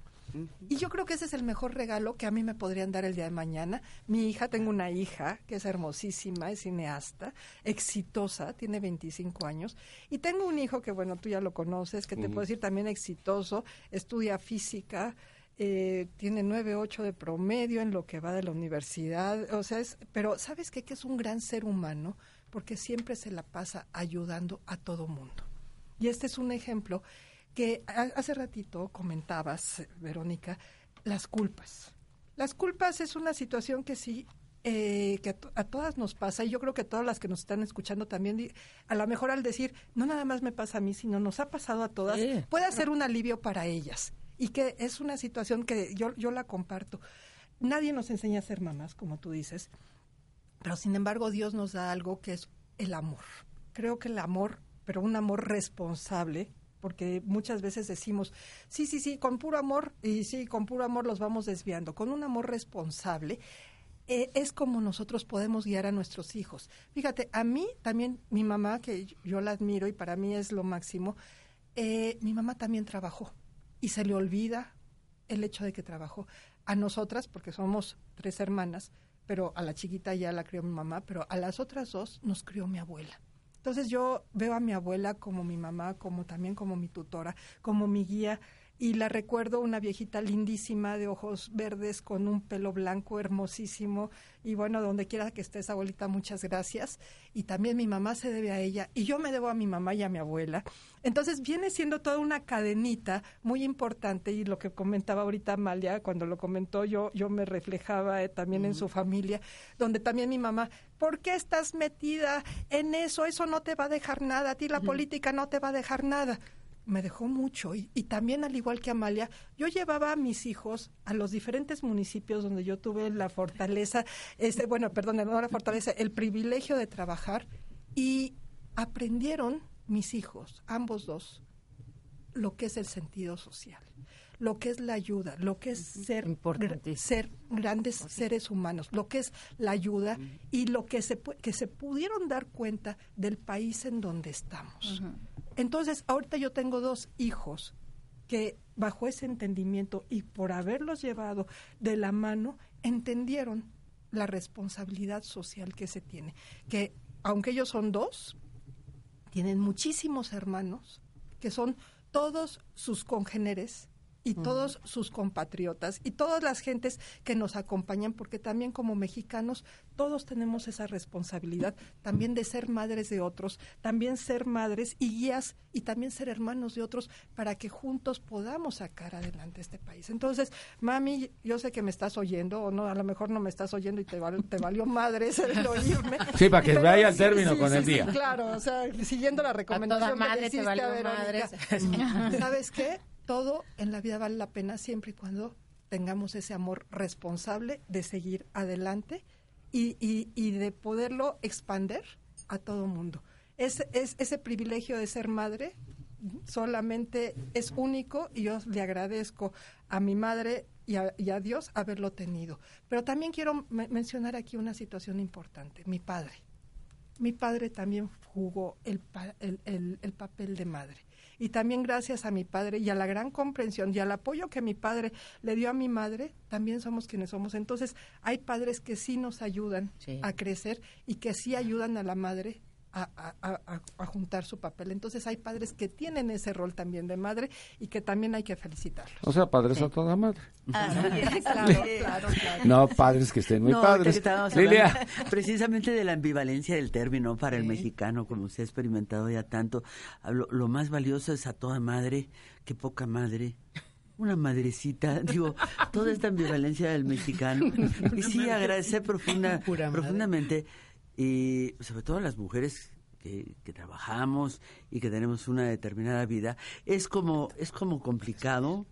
Y yo creo que ese es el mejor regalo que a mí me podrían dar el día de mañana. Mi hija, tengo una hija que es hermosísima, es cineasta, exitosa, tiene 25 años. Y tengo un hijo que, bueno, tú ya lo conoces, que te puedo decir también exitoso, estudia física, eh, tiene 9.8 de promedio en lo que va de la universidad. O sea, es, pero ¿sabes qué? Que es un gran ser humano porque siempre se la pasa ayudando a todo mundo. Y este es un ejemplo que hace ratito comentabas, Verónica, las culpas. Las culpas es una situación que sí, eh, que a, todas nos pasa, y yo creo que todas las que nos están escuchando también, a lo mejor al decir, no nada más me pasa a mí, sino nos ha pasado a todas, puede ser un alivio para ellas. Y que es una situación que yo, yo la comparto. Nadie nos enseña a ser mamás, como tú dices, pero sin embargo Dios nos da algo que es el amor. Creo que el amor, pero un amor responsable, porque muchas veces decimos, sí, sí, sí, con puro amor, y sí, con puro amor los vamos desviando, con un amor responsable. Eh, es como nosotros podemos guiar a nuestros hijos. Fíjate, a mí también, mi mamá, que yo la admiro y para mí es lo máximo, eh, mi mamá también trabajó y se le olvida el hecho de que trabajó. A nosotras, porque somos tres hermanas, pero a la chiquita ya la crió mi mamá, pero a las otras dos nos crió mi abuela. Entonces yo veo a mi abuela como mi mamá, como también como mi tutora, como mi guía y la recuerdo una viejita lindísima de ojos verdes con un pelo blanco hermosísimo y bueno, donde quiera que esté esa abuelita, muchas gracias. Y también mi mamá se debe a ella y yo me debo a mi mamá y a mi abuela. Entonces viene siendo toda una cadenita muy importante y lo que comentaba ahorita Amalia, cuando lo comentó yo, yo me reflejaba eh, también en su familia, donde también mi mamá, ¿por qué estás metida en eso? Eso no te va a dejar nada, a ti la política no te va a dejar nada me dejó mucho. Y, también al igual que Amalia, yo llevaba a mis hijos a los diferentes municipios donde yo tuve la fortaleza, este, bueno, perdón, no la fortaleza, el privilegio de trabajar. Y aprendieron mis hijos, ambos dos, lo que es el sentido social, lo que es la ayuda, lo que es ser, ser grandes seres humanos, lo que es la ayuda y lo que se, que se pudieron dar cuenta del país en donde estamos. Entonces, ahorita yo tengo dos hijos que bajo ese entendimiento y por haberlos llevado de la mano, entendieron la responsabilidad social que se tiene. Que aunque ellos son dos, tienen muchísimos hermanos que son todos sus congéneres y todos sus compatriotas y todas las gentes que nos acompañan, porque también como mexicanos todos tenemos esa responsabilidad también de ser madres de otros, también ser madres y guías y también ser hermanos de otros para que juntos podamos sacar adelante este país. Entonces, mami, yo sé que me estás oyendo o no, a lo mejor no me estás oyendo y te, te valió madre el oírme. Sí, para que vaya al término con el día. claro, o sea, siguiendo la recomendación madre te valió madre. ¿Sabes qué? Todo en la vida vale la pena siempre y cuando tengamos ese amor responsable de seguir adelante y, de poderlo expander a todo mundo. Es, es, ese privilegio de ser madre solamente es único y yo le agradezco a mi madre y a, Dios haberlo tenido. Pero también quiero mencionar aquí una situación importante, mi padre. Mi padre también jugó el papel de madre y también gracias a mi padre y a la gran comprensión y al apoyo que mi padre le dio a mi madre, también somos quienes somos. Entonces, hay padres que sí nos ayudan a crecer y que sí ayudan a la madre a, juntar su papel. Entonces hay padres que tienen ese rol también de madre y que también hay que felicitarlos. O sea, padres a toda madre. Ah, claro, claro, No, padres que estén muy padres. precisamente de la ambivalencia del término para el mexicano, como se ha experimentado ya tanto. Lo, lo más valioso es a toda madre, qué poca madre una madrecita, digo, toda esta ambivalencia del mexicano. Y sí, agradecer profunda, profundamente y sobre todo las mujeres que, que, trabajamos y que tenemos una determinada vida, es como, es como complicado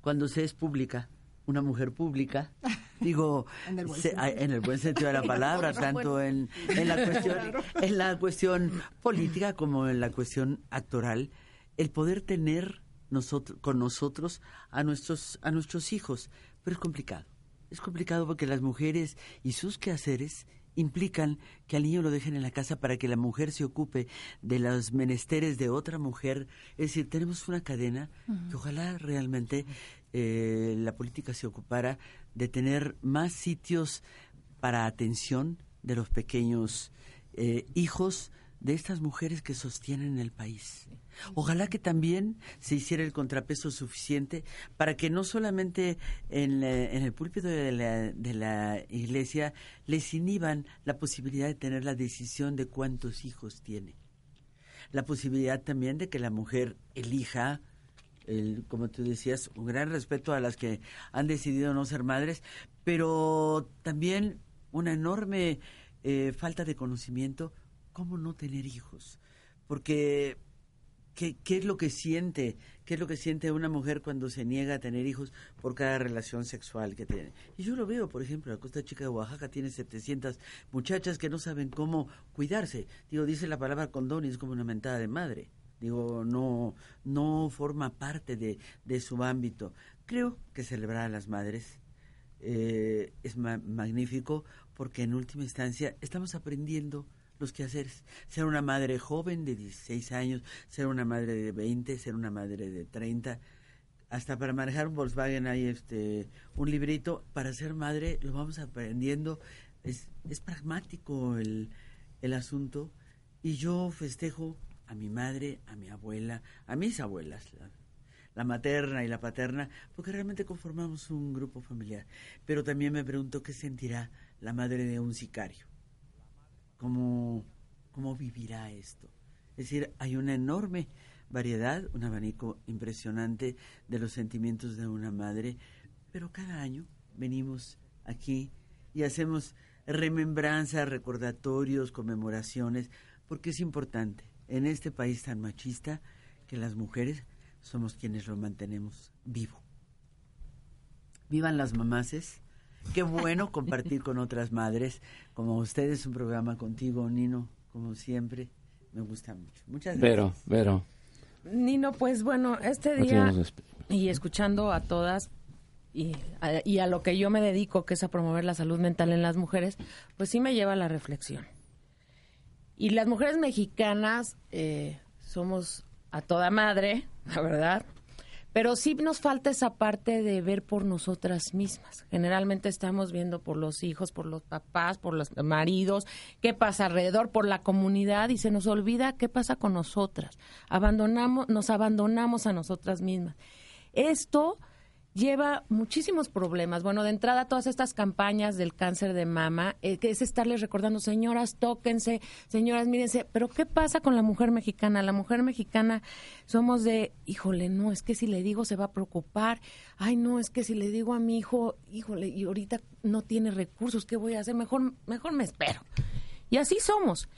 cuando se es pública, una mujer pública, digo, en el buen, sentido. de la palabra, tanto en, en, la cuestión, en la cuestión política como en la cuestión actoral, el poder tener nosotros, con nosotros a nuestros, a nuestros hijos, pero es complicado. Es complicado porque las mujeres y sus quehaceres implican que al niño lo dejen en la casa para que la mujer se ocupe de los menesteres de otra mujer. Es decir, tenemos una cadena que ojalá realmente eh, la política se ocupara de tener más sitios para atención de los pequeños eh, hijos de estas mujeres que sostienen el país. Ojalá que también se hiciera el contrapeso suficiente para que no solamente en, el púlpito de la, de la, iglesia les inhiban la posibilidad de tener la decisión de cuántos hijos tiene. La posibilidad también de que la mujer elija, el, como tú decías, un gran respeto a las que han decidido no ser madres, pero también una enorme eh, falta de conocimiento ¿cómo no tener hijos? Porque ¿qué, ¿qué, es lo que siente? ¿Qué es lo que siente una mujer cuando se niega a tener hijos por cada relación sexual que tiene? Y yo lo veo, por ejemplo, la Costa Chica de Oaxaca tiene 700 muchachas que no saben cómo cuidarse. Digo, dice la palabra condón y es como una mentada de madre. Digo, no, no forma parte de, de su ámbito. Creo que celebrar a las madres eh, es magnífico porque en última instancia estamos aprendiendo los quehaceres. Ser una madre joven de 16 años, ser una madre de 20, ser una madre de 30. Hasta para manejar un Volkswagen hay este, un librito. Para ser madre lo vamos aprendiendo. Es, es pragmático el, el asunto. Y yo festejo a mi madre, a mi abuela, a mis abuelas, la, la, materna y la paterna, porque realmente conformamos un grupo familiar. Pero también me pregunto qué sentirá la madre de un sicario cómo, cómo vivirá esto. Es decir, hay una enorme variedad, un abanico impresionante de los sentimientos de una madre, pero cada año venimos aquí y hacemos remembranzas, recordatorios, conmemoraciones, porque es importante en este país tan machista que las mujeres somos quienes lo mantenemos vivo. Vivan las mamaces. Qué bueno compartir con otras madres. Como ustedes, un programa contigo, Nino, como siempre. Me gusta mucho. Muchas gracias. Vero, Vero. Nino, pues bueno, este día y escuchando a todas y a, y a lo que yo me dedico, que es a promover la salud mental en las mujeres, pues sí me lleva a la reflexión. Y las mujeres mexicanas eh, somos a toda madre, la verdad, pero sí nos falta esa parte de ver por nosotras mismas. Generalmente estamos viendo por los hijos, por los papás, por los maridos, qué pasa alrededor, por la comunidad y se nos olvida qué pasa con nosotras. Abandonamos, nos abandonamos a nosotras mismas. Esto lleva muchísimos problemas. Bueno, de entrada todas estas campañas del cáncer de mama, eh, que es estarles recordando, señoras, tóquense, señoras, mírense, pero ¿qué pasa con la mujer mexicana? La mujer mexicana somos de, híjole, no, es que si le digo se va a preocupar, ay, no, es que si le digo a mi hijo, híjole, y ahorita no tiene recursos, ¿qué voy a hacer? Mejor, mejor me espero. Y así somos.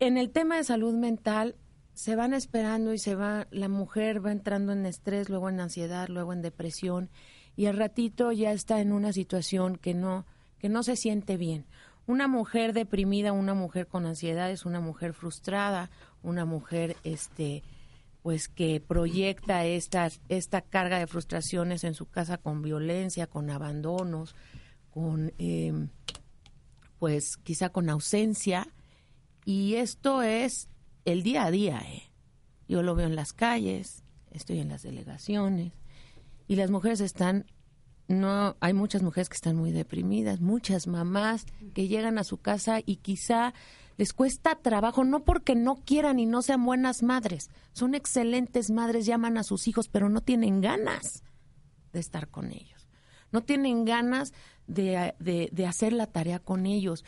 En el tema de salud mental, se van esperando y se va, la mujer va entrando en estrés, luego en ansiedad, luego en depresión y al ratito ya está en una situación que no, que no se siente bien. Una mujer deprimida, una mujer con ansiedad es una mujer frustrada, una mujer este pues que proyecta esta, esta carga de frustraciones en su casa con violencia, con abandonos, con em, pues quizá con ausencia y esto es el día a día, ¿eh? Yo lo veo en las calles, estoy en las delegaciones y las mujeres están no hay muchas mujeres que están muy deprimidas, muchas mamás que llegan a su casa y quizá les cuesta trabajo, no porque no quieran y no sean buenas madres, son excelentes madres, llaman a sus hijos, pero no tienen ganas de estar con ellos, no tienen ganas de, de, hacer la tarea con ellos.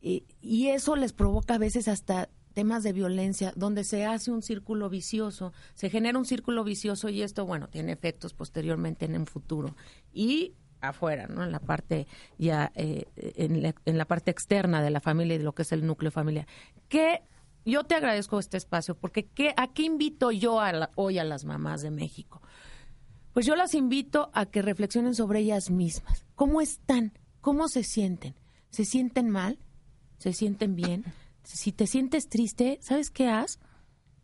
Eh, y eso les provoca a veces hasta temas de violencia, donde se hace un círculo vicioso, se genera un círculo vicioso y esto, bueno, tiene efectos posteriormente en el futuro. Y afuera, ¿no? En la parte ya, eh, en, la, parte externa de la familia y de lo que es el núcleo familiar. Que yo te agradezco este espacio, porque ¿qué, ¿a qué invito yo hoy a las mamás de México? Pues yo las invito a que reflexionen sobre ellas mismas. ¿Cómo están? ¿Cómo se sienten? ¿Se sienten mal? ¿Se sienten bien? si te sientes triste, ¿sabes qué haz?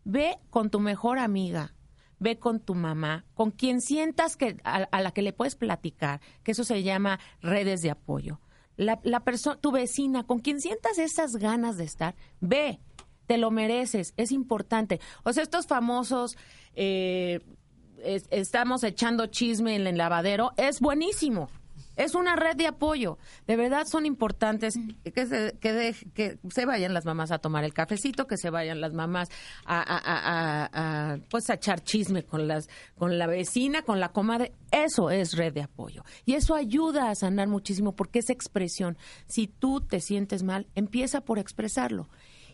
Ve con tu mejor amiga, ve con tu mamá, con quien sientas que a, la que le puedes platicar, que eso se llama redes de apoyo. La, la persona, tu vecina, con quien sientas esas ganas de estar, ve, te lo mereces, es importante. O sea, estos famosos eh, estamos echando chisme en el lavadero, es buenísimo. Es una red de apoyo. De verdad son importantes que se, que, que se vayan las mamás a tomar el cafecito, que se vayan las mamás a, a, a, pues a echar chisme con las con la vecina, con la comadre. Eso es red de apoyo. Y eso ayuda a sanar muchísimo porque es expresión. Si tú te sientes mal, empieza por expresarlo.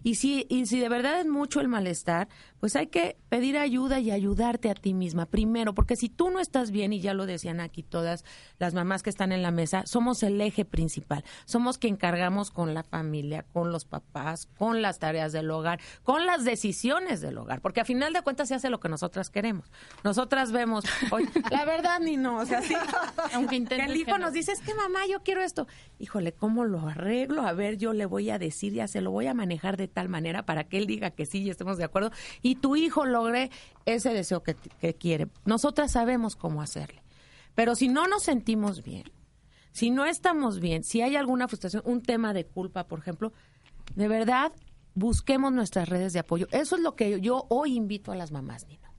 Y si, y si de verdad es mucho el malestar, pues hay que pedir ayuda y ayudarte a ti misma primero, porque si tú no estás bien, y ya lo decían aquí todas las mamás que están en la mesa, somos el eje principal, somos quien cargamos con la familia, con los papás, con las tareas del hogar, con las decisiones del hogar, porque a final de cuentas se hace lo que nosotras queremos. Nosotras vemos, oye, la verdad ni no, o sea, sí, aunque el hijo nos dice, es que mamá, yo quiero esto. Híjole, ¿cómo lo arreglo? A ver, yo le voy a decir, ya se lo voy a manejar de tal manera para que él diga que sí y estemos de acuerdo y tu hijo logre ese deseo que, quiere. Nosotras sabemos cómo hacerle. Pero si no nos sentimos bien, si no estamos bien, si hay alguna frustración, un tema de culpa, por ejemplo, de verdad busquemos nuestras redes de apoyo. Eso es lo que yo hoy invito a las mamás, Nino.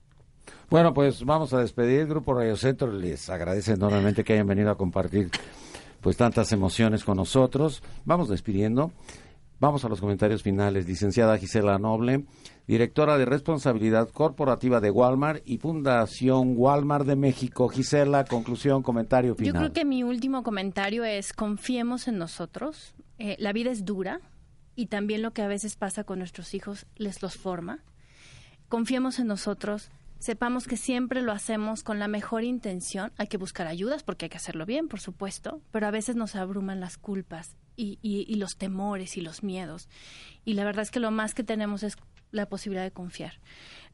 Bueno, pues vamos a despedir el Grupo Radio Centro. Les agradece enormemente que hayan venido a compartir pues tantas emociones con nosotros. Vamos despidiendo. Vamos a los comentarios finales. Licenciada Gisela Noble, directora de responsabilidad corporativa de Walmart y Fundación Walmart de México. Gisela, conclusión, comentario final. Yo creo que mi último comentario es confiemos en nosotros. Eh, la vida es dura y también lo que a veces pasa con nuestros hijos les los forma. Confiemos en nosotros sepamos que siempre lo hacemos con la mejor intención. Hay que buscar ayudas porque hay que hacerlo bien, por supuesto, pero a veces nos abruman las culpas y, y, los temores y los miedos. Y la verdad es que lo más que tenemos es la posibilidad de confiar.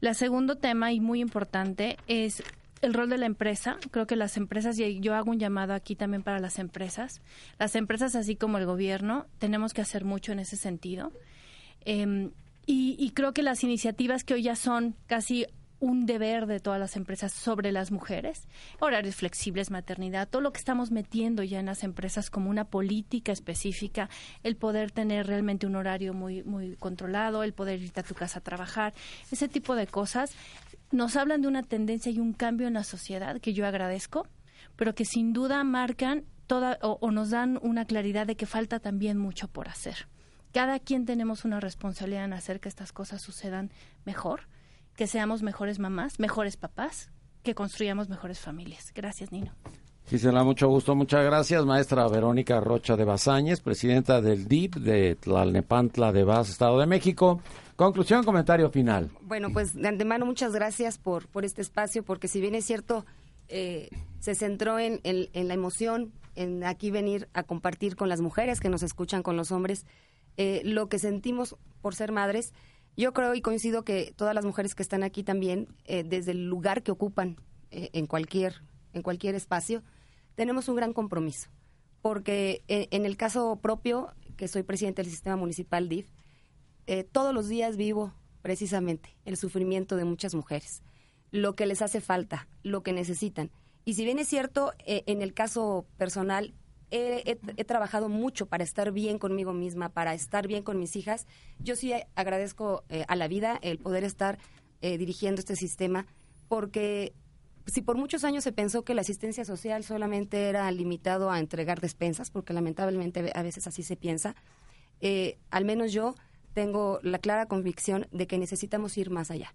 El segundo tema, y muy importante, es el rol de la empresa. Creo que las empresas, y yo hago un llamado aquí también para las empresas, las empresas así como el gobierno, tenemos que hacer mucho en ese sentido. Em, y, y, creo que las iniciativas que hoy ya son casi un deber de todas las empresas sobre las mujeres, horarios flexibles, maternidad, todo lo que estamos metiendo ya en las empresas como una política específica, el poder tener realmente un horario muy muy controlado, el poder irte a tu casa a trabajar, ese tipo de cosas nos hablan de una tendencia y un cambio en la sociedad que yo agradezco, pero que sin duda marcan toda o, o nos dan una claridad de que falta también mucho por hacer. Cada quien tenemos una responsabilidad en hacer que estas cosas sucedan mejor que seamos mejores mamás, mejores papás, que construyamos mejores familias. Gracias, Nino. Gisela, mucho gusto, muchas gracias. Maestra Verónica Rocha de Bazáñez, presidenta del DIP de Tlalnepantla de Vaz, Estado de México. Conclusión, comentario final. Bueno, pues de antemano muchas gracias por, por este espacio, porque si bien es cierto, eh, se centró en, en, la emoción, en aquí venir a compartir con las mujeres que nos escuchan, con los hombres, eh, lo que sentimos por ser madres yo creo y coincido que todas las mujeres que están aquí también, eh, desde el lugar que ocupan eh, en, cualquier, en cualquier espacio, tenemos un gran compromiso. Porque eh, en el caso propio, que soy presidente del sistema municipal DIF, todos los días vivo precisamente el sufrimiento de muchas mujeres, lo que les hace falta, lo que necesitan. Y si bien es cierto, en el caso personal, he, trabajado mucho para estar bien conmigo misma, para estar bien con mis hijas. Yo sí agradezco eh, a la vida el poder estar eh, dirigiendo este sistema, porque si por muchos años se pensó que la asistencia social solamente era limitado a entregar despensas, porque lamentablemente a veces así se piensa, eh, al menos yo tengo la clara convicción de que necesitamos ir más allá.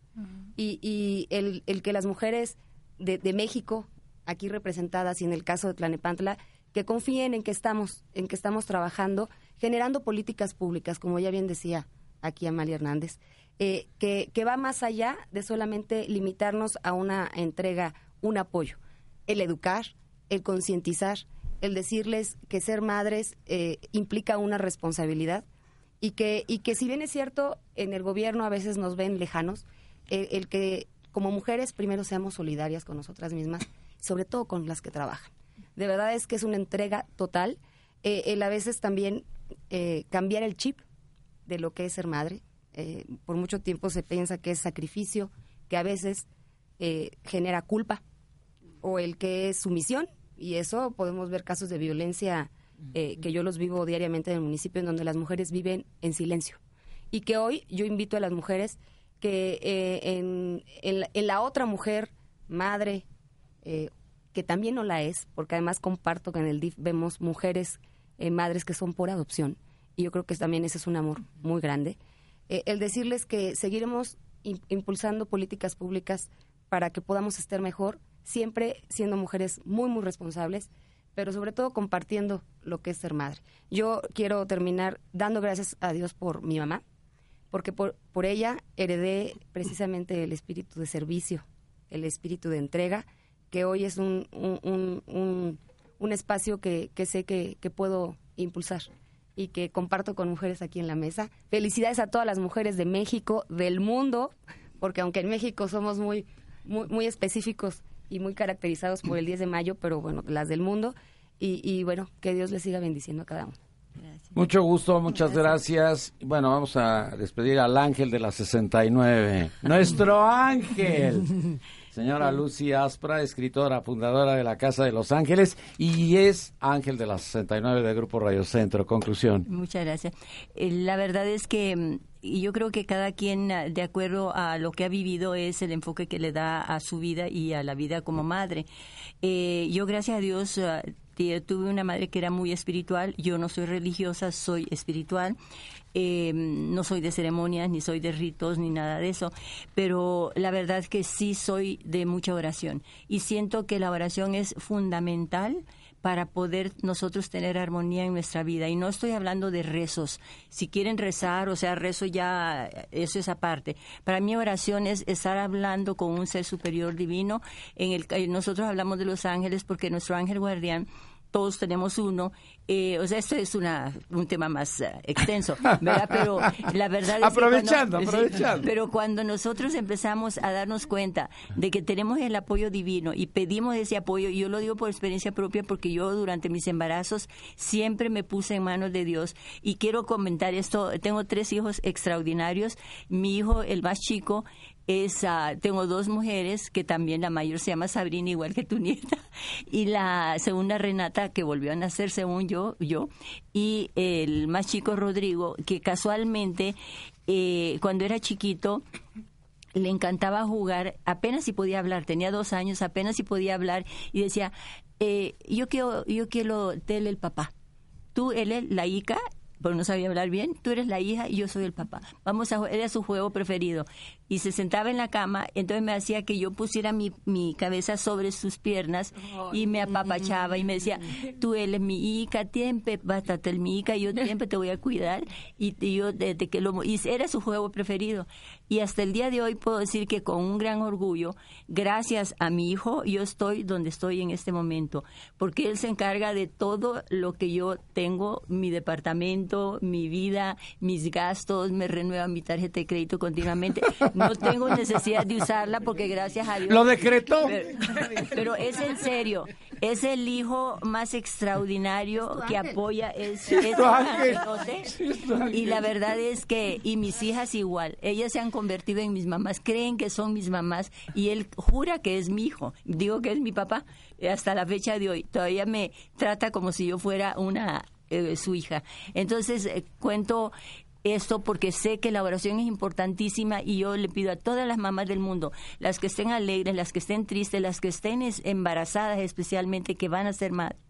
Y, el, que las mujeres de, de México, aquí representadas y en el caso de Tlanepantla, que confíen en que estamos, en que estamos trabajando, generando políticas públicas, como ya bien decía aquí Amalia Hernández, eh, que, que va más allá de solamente limitarnos a una entrega, un apoyo. El educar, el concientizar, el decirles que ser madres eh, implica una responsabilidad y que, y que si bien es cierto, en el gobierno a veces nos ven lejanos, eh, el que como mujeres primero seamos solidarias con nosotras mismas, sobre todo con las que trabajan de verdad es que es una entrega total. Eh, el a veces también eh, cambiar el chip de lo que es ser madre. Eh, por mucho tiempo se piensa que es sacrificio, que a veces eh, genera culpa, o el que es sumisión, y eso podemos ver casos de violencia que yo los vivo diariamente en el municipio, en donde las mujeres viven en silencio. Y que hoy yo invito a las mujeres que en, en, la, otra mujer, madre, que también no la es, porque además comparto que en el DIF vemos mujeres, eh, madres que son por adopción, y yo creo que también ese es un amor muy grande. Eh, el decirles que seguiremos impulsando políticas públicas para que podamos estar mejor, siempre siendo mujeres muy, muy responsables, pero sobre todo compartiendo lo que es ser madre. Yo quiero terminar dando gracias a Dios por mi mamá, porque por, por ella heredé precisamente el espíritu de servicio, el espíritu de entrega, que hoy es un, un, un, espacio que, que sé que, que, puedo impulsar y que comparto con mujeres aquí en la mesa. Felicidades a todas las mujeres de México, del mundo, porque aunque en México somos muy, muy, muy específicos y muy caracterizados por el 10 de mayo, pero bueno, las del mundo. Y, y bueno, que Dios les siga bendiciendo a cada uno. Mucho gusto, muchas gracias. Bueno, vamos a despedir al ángel de la 69. Nuestro ángel. Señora Lucy Aspra, escritora, fundadora de la Casa de Los Ángeles y es ángel de la 69 del Grupo Radio Centro. Conclusión. Muchas gracias. Eh, la verdad es que mm, yo creo que cada quien, ah, de acuerdo a lo que ha vivido, es el enfoque que le da a su vida y a la vida como madre. Eh, yo, gracias a Dios, ah, tuve una madre que era muy espiritual. Yo no soy religiosa, soy espiritual. Eh, no soy de ceremonias, ni soy de ritos, ni nada de eso. Pero la verdad es que sí soy de mucha oración. Y siento que la oración es fundamental para poder nosotros tener armonía en nuestra vida. Y no estoy hablando de rezos. Si quieren rezar, o sea, rezo ya, eso es aparte. Para mí oración es estar hablando con un ser superior divino. En el, nosotros hablamos de los ángeles porque nuestro ángel guardián todos tenemos uno. Eh, o sea, esto es una, un tema más eh, extenso, ¿verdad? Pero la verdad es aprovechando, que aprovechando. pero cuando nosotros empezamos a darnos cuenta de que tenemos el apoyo divino y pedimos ese apoyo, y yo lo digo por experiencia propia porque yo durante mis embarazos siempre me puse en manos de Dios y quiero comentar esto, tengo tres hijos extraordinarios, mi hijo, el más chico, es, tengo dos mujeres, que también la mayor se llama Sabrina, igual que tu nieta, y la segunda Renata, que volvió a nacer según yo, yo y el más chico Rodrigo, que casualmente eh, cuando era chiquito le encantaba jugar, apenas si podía hablar, tenía dos años, apenas si podía hablar, y decía, eh, yo quiero, yo quiero tele el papá. Tú, él, la Ica, porque no sabía hablar bien, tú eres la hija y yo soy el papá. Vamos a era su juego preferido. Y se sentaba en la cama, entonces me hacía que yo pusiera mi, mi cabeza sobre sus piernas y me apapachaba y me decía, tú eres mi hija, siempre bástate el mi hija, yo siempre te voy a cuidar y, yo desde que lo y era su juego preferido. Y hasta el día de hoy puedo decir que con un gran orgullo, gracias a mi hijo, yo estoy donde estoy en este momento, porque él se encarga de todo lo que yo tengo, mi departamento, mi vida, mis gastos, me renueva mi tarjeta de crédito continuamente. No tengo necesidad de usarla porque gracias a Dios. ¿Lo decretó? Pero, es en serio, es el hijo más extraordinario que apoya ese, y la verdad es que y mis hijas igual ellas se han convertido en mis mamás creen que son mis mamás y él jura que es mi hijo. Digo que es mi papá. Hasta la fecha de hoy todavía me trata como si yo fuera una eh, su hija. Entonces eh, cuento esto porque sé que la oración es importantísima y yo le pido a todas las mamás del mundo, las que estén alegres, las que estén tristes, las que estén embarazadas especialmente, que van a ser madres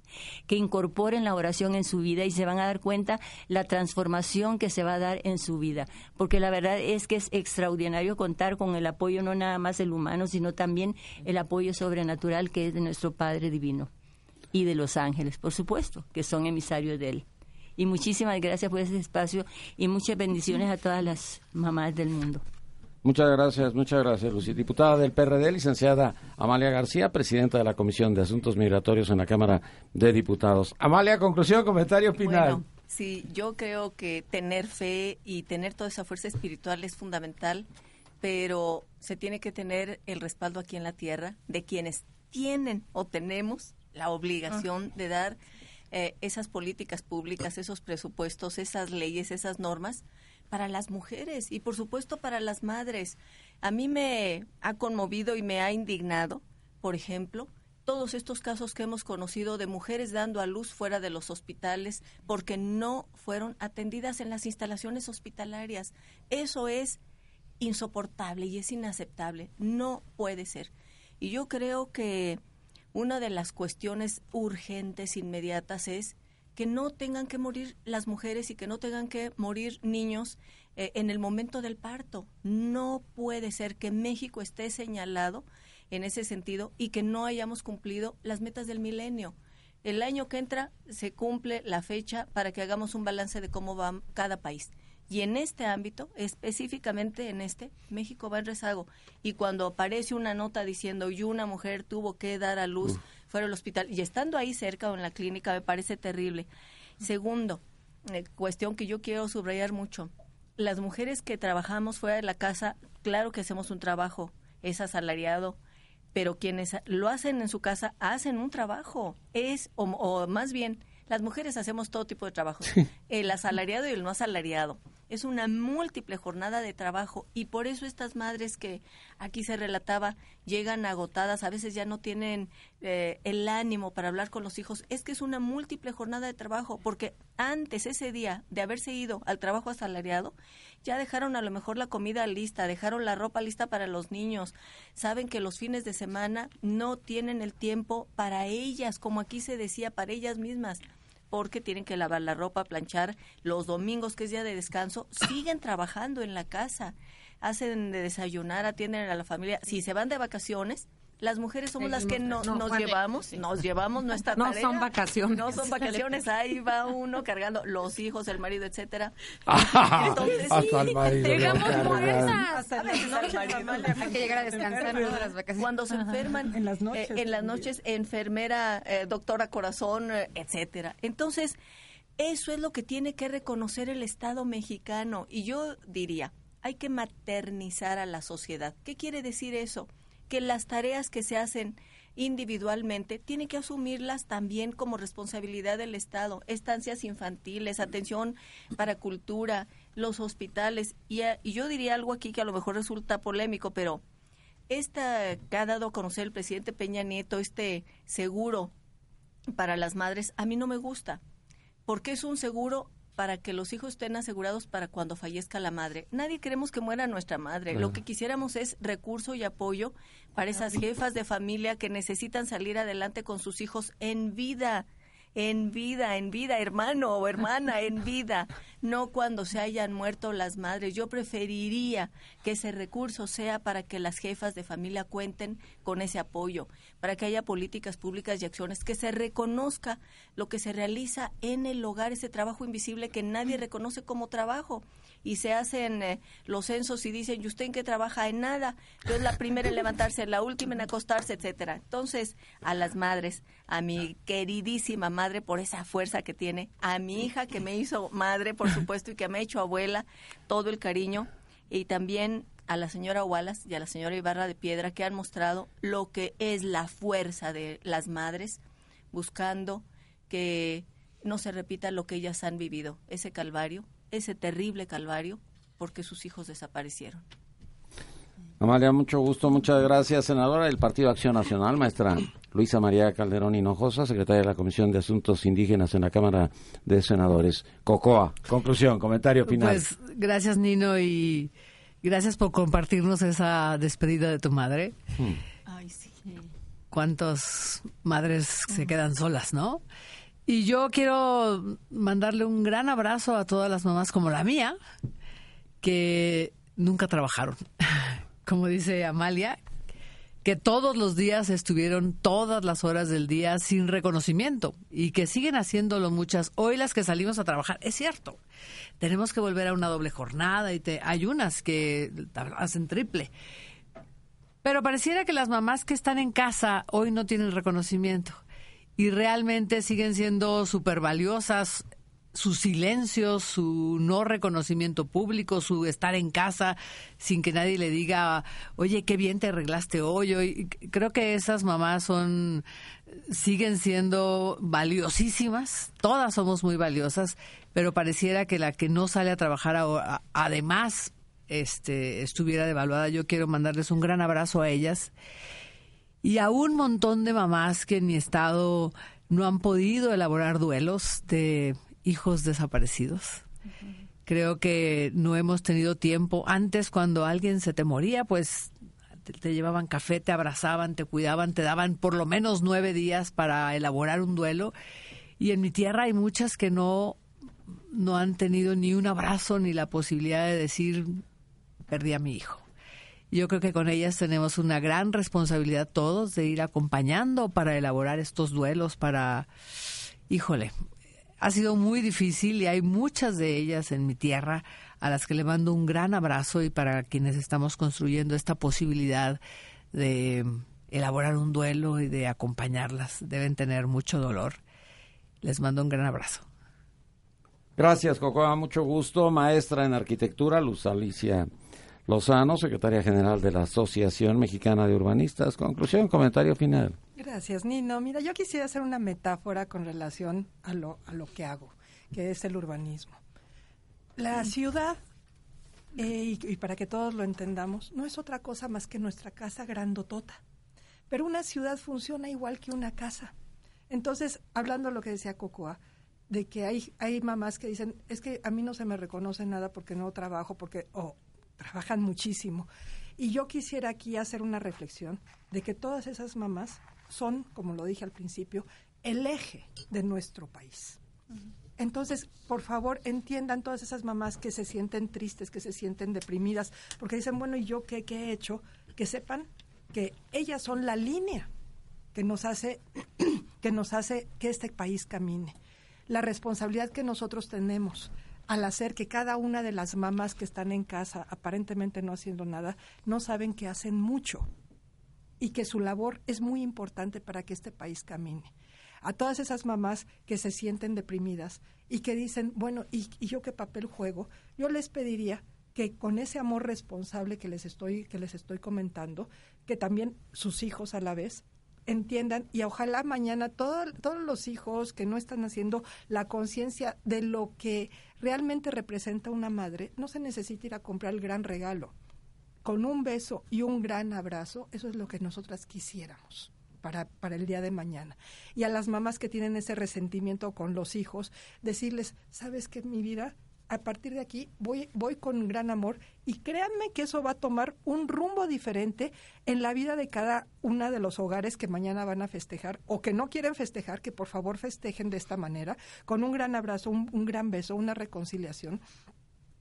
que incorporen la oración en su vida y se van a dar cuenta la transformación que se va a dar en su vida. Porque la verdad es que es extraordinario contar con el apoyo no nada más del humano, sino también el apoyo sobrenatural que es de nuestro Padre Divino y de los ángeles, por supuesto, que son emisarios de Él. Y muchísimas gracias por ese espacio y muchas bendiciones a todas las mamás del mundo. Muchas gracias, muchas gracias, Lucy. Diputada del PRD, licenciada Amalia García, presidenta de la Comisión de Asuntos Migratorios en la Cámara de Diputados. Amalia, conclusión, comentario final. Bueno, sí, yo creo que tener fe y tener toda esa fuerza espiritual es fundamental, pero se tiene que tener el respaldo aquí en la tierra de quienes tienen o tenemos la obligación de dar eh, esas políticas públicas, esos presupuestos, esas leyes, esas normas para las mujeres y por supuesto para las madres. A mí me ha conmovido y me ha indignado, por ejemplo, todos estos casos que hemos conocido de mujeres dando a luz fuera de los hospitales porque no fueron atendidas en las instalaciones hospitalarias. Eso es insoportable y es inaceptable. No puede ser. Y yo creo que una de las cuestiones urgentes, inmediatas, es que no tengan que morir las mujeres y que no tengan que morir niños eh, en el momento del parto. No puede ser que México esté señalado en ese sentido y que no hayamos cumplido las metas del milenio. El año que entra se cumple la fecha para que hagamos un balance de cómo va cada país. Y en este ámbito, específicamente en este, México va en rezago. Y cuando aparece una nota diciendo y una mujer tuvo que dar a luz fuera del hospital, y estando ahí cerca o en la clínica, me parece terrible. Segundo, eh, cuestión que yo quiero subrayar mucho. Las mujeres que trabajamos fuera de la casa, claro que hacemos un trabajo, es asalariado, pero quienes lo hacen en su casa hacen un trabajo. Es, o, o más bien, las mujeres hacemos todo tipo de trabajo, el asalariado y el no asalariado es una múltiple jornada de trabajo y por eso estas madres que aquí se relataba llegan agotadas, a veces ya no tienen eh, el ánimo para hablar con los hijos, es que es una múltiple jornada de trabajo, porque antes ese día de haberse ido al trabajo asalariado, ya dejaron a lo mejor la comida lista, dejaron la ropa lista para los niños, saben que los fines de semana no tienen el tiempo para ellas, como aquí se decía, para ellas mismas porque tienen que lavar la ropa, planchar. Los domingos, que es día de descanso, siguen trabajando en la casa. Hacen de desayunar, atienden a la familia. Si se van de vacaciones, Las mujeres somos las que no, nos llevamos, nos llevamos nuestra no son vacaciones. No son vacaciones, ahí va uno cargando los hijos, el marido, etcétera. Entonces, hasta el marido. Hasta Hay que llegar a descansar las vacaciones. Cuando se enferman en las noches, eh, en las noches enfermera, eh, doctora corazón, eh, etcétera. Entonces, eso es lo que tiene que reconocer el Estado mexicano. Y yo diría, hay que maternizar a la sociedad. ¿Qué quiere decir eso? Que las tareas que se hacen individualmente tiene que asumirlas también como responsabilidad del Estado. Estancias infantiles, atención para cultura, los hospitales. Y, y yo diría algo aquí que a lo mejor resulta polémico, pero esta que ha dado a conocer el presidente Peña Nieto, este seguro para las madres, a mí no me gusta porque es un seguro para que los hijos estén asegurados para cuando fallezca la madre. Nadie queremos que muera nuestra madre. Lo que quisiéramos es recurso y apoyo para esas jefas de familia que necesitan salir adelante con sus hijos en vida en vida, en vida, hermano o hermana, en vida, no cuando se hayan muerto las madres. Yo preferiría que ese recurso sea para que las jefas de familia cuenten con ese apoyo, para que haya políticas públicas y acciones, que se reconozca lo que se realiza en el hogar, ese trabajo invisible que nadie reconoce como trabajo y se hacen eh, los censos y dicen, ¿y usted en qué trabaja? En nada. Yo es la primera en levantarse, la última en acostarse, etcétera. Entonces, a las madres, a mi queridísima madre por esa fuerza que tiene, a mi hija que me hizo madre, por supuesto, y que me ha hecho abuela, todo el cariño, y también a la señora Wallace y a la señora Ibarra de Piedra que han mostrado lo que es la fuerza de las madres buscando que no se repita lo que ellas han vivido, ese calvario, ese terrible calvario porque sus hijos desaparecieron. Amalia, mucho gusto, muchas gracias, senadora del Partido Acción Nacional, maestra Luisa María Calderón Hinojosa, secretaria de la Comisión de Asuntos Indígenas en la Cámara de Senadores. Cocoa, conclusión, comentario final. Pues gracias, Nino, y gracias por compartirnos esa despedida de tu madre. Hmm. Ay, sí. ¿Cuántas madres se quedan solas, no? Y yo quiero mandarle un gran abrazo a todas las mamás como la mía, que nunca trabajaron. Como dice Amalia, que todos los días estuvieron todas las horas del día sin reconocimiento y que siguen haciéndolo muchas. Hoy las que salimos a trabajar, es cierto, tenemos que volver a una doble jornada y te, hay unas que hacen triple. Pero pareciera que las mamás que están en casa hoy no tienen reconocimiento y realmente siguen siendo súper valiosas su silencio, su no reconocimiento público, su estar en casa sin que nadie le diga, oye, qué bien te arreglaste hoy. creo que esas mamás son, siguen siendo valiosísimas, todas somos muy valiosas, pero pareciera que la que no sale a trabajar además este, estuviera devaluada. Yo quiero mandarles un gran abrazo a ellas y a un montón de mamás que en mi estado no han podido elaborar duelos de hijos desaparecidos. Creo que no hemos tenido tiempo. Antes, cuando alguien se te moría, pues te, llevaban café, te abrazaban, te cuidaban, te daban por lo menos nueve días para elaborar un duelo. Y en mi tierra hay muchas que no, no han tenido ni un abrazo ni la posibilidad de decir, perdí a mi hijo. Yo creo que con ellas tenemos una gran responsabilidad todos de ir acompañando para elaborar estos duelos, para, híjole, ha sido muy difícil y hay muchas de ellas en mi tierra a las que le mando un gran abrazo y para quienes estamos construyendo esta posibilidad de elaborar un duelo y de acompañarlas. Deben tener mucho dolor. Les mando un gran abrazo. Gracias, Cocoa. Mucho gusto. Maestra en arquitectura, Luz Alicia Lozano, secretaria general de la Asociación Mexicana de Urbanistas. Conclusión, comentario final. Gracias, Nino. Mira, yo quisiera hacer una metáfora con relación a lo, a lo que hago, que es el urbanismo. La ciudad, eh, y, para que todos lo entendamos, no es otra cosa más que nuestra casa grandotota. Pero una ciudad funciona igual que una casa. Entonces, hablando de lo que decía Cocoa, de que hay, hay mamás que dicen, es que a mí no se me reconoce nada porque no trabajo, porque, trabajan muchísimo. Y yo quisiera aquí hacer una reflexión de que todas esas mamás son, como lo dije al principio, el eje de nuestro país. Entonces, por favor, entiendan todas esas mamás que se sienten tristes, que se sienten deprimidas, porque dicen, bueno, ¿y yo qué, qué he hecho? Que sepan que ellas son la línea que nos hace que nos hace que este país camine. La responsabilidad que nosotros tenemos al hacer que cada una de las mamás que están en casa, aparentemente no haciendo nada, no saben que hacen mucho y que su labor es muy importante para que este país camine. A todas esas mamás que se sienten deprimidas y que dicen, bueno, ¿y, yo qué papel juego? Yo les pediría que con ese amor responsable que les estoy que les estoy comentando, que también sus hijos a la vez entiendan y ojalá mañana todos los hijos que no están haciendo la conciencia de lo que realmente representa una madre, no se necesita ir a comprar el gran regalo. Con un beso y un gran abrazo, eso es lo que nosotras quisiéramos. Para, para el día de mañana. Y a las mamás que tienen ese resentimiento con los hijos, decirles, ¿sabes qué, mi vida? A partir de aquí voy, voy con gran amor y créanme que eso va a tomar un rumbo diferente en la vida de cada una de los hogares que mañana van a festejar o que no quieren festejar, que por favor festejen de esta manera, con un gran abrazo, un, un gran beso, una reconciliación.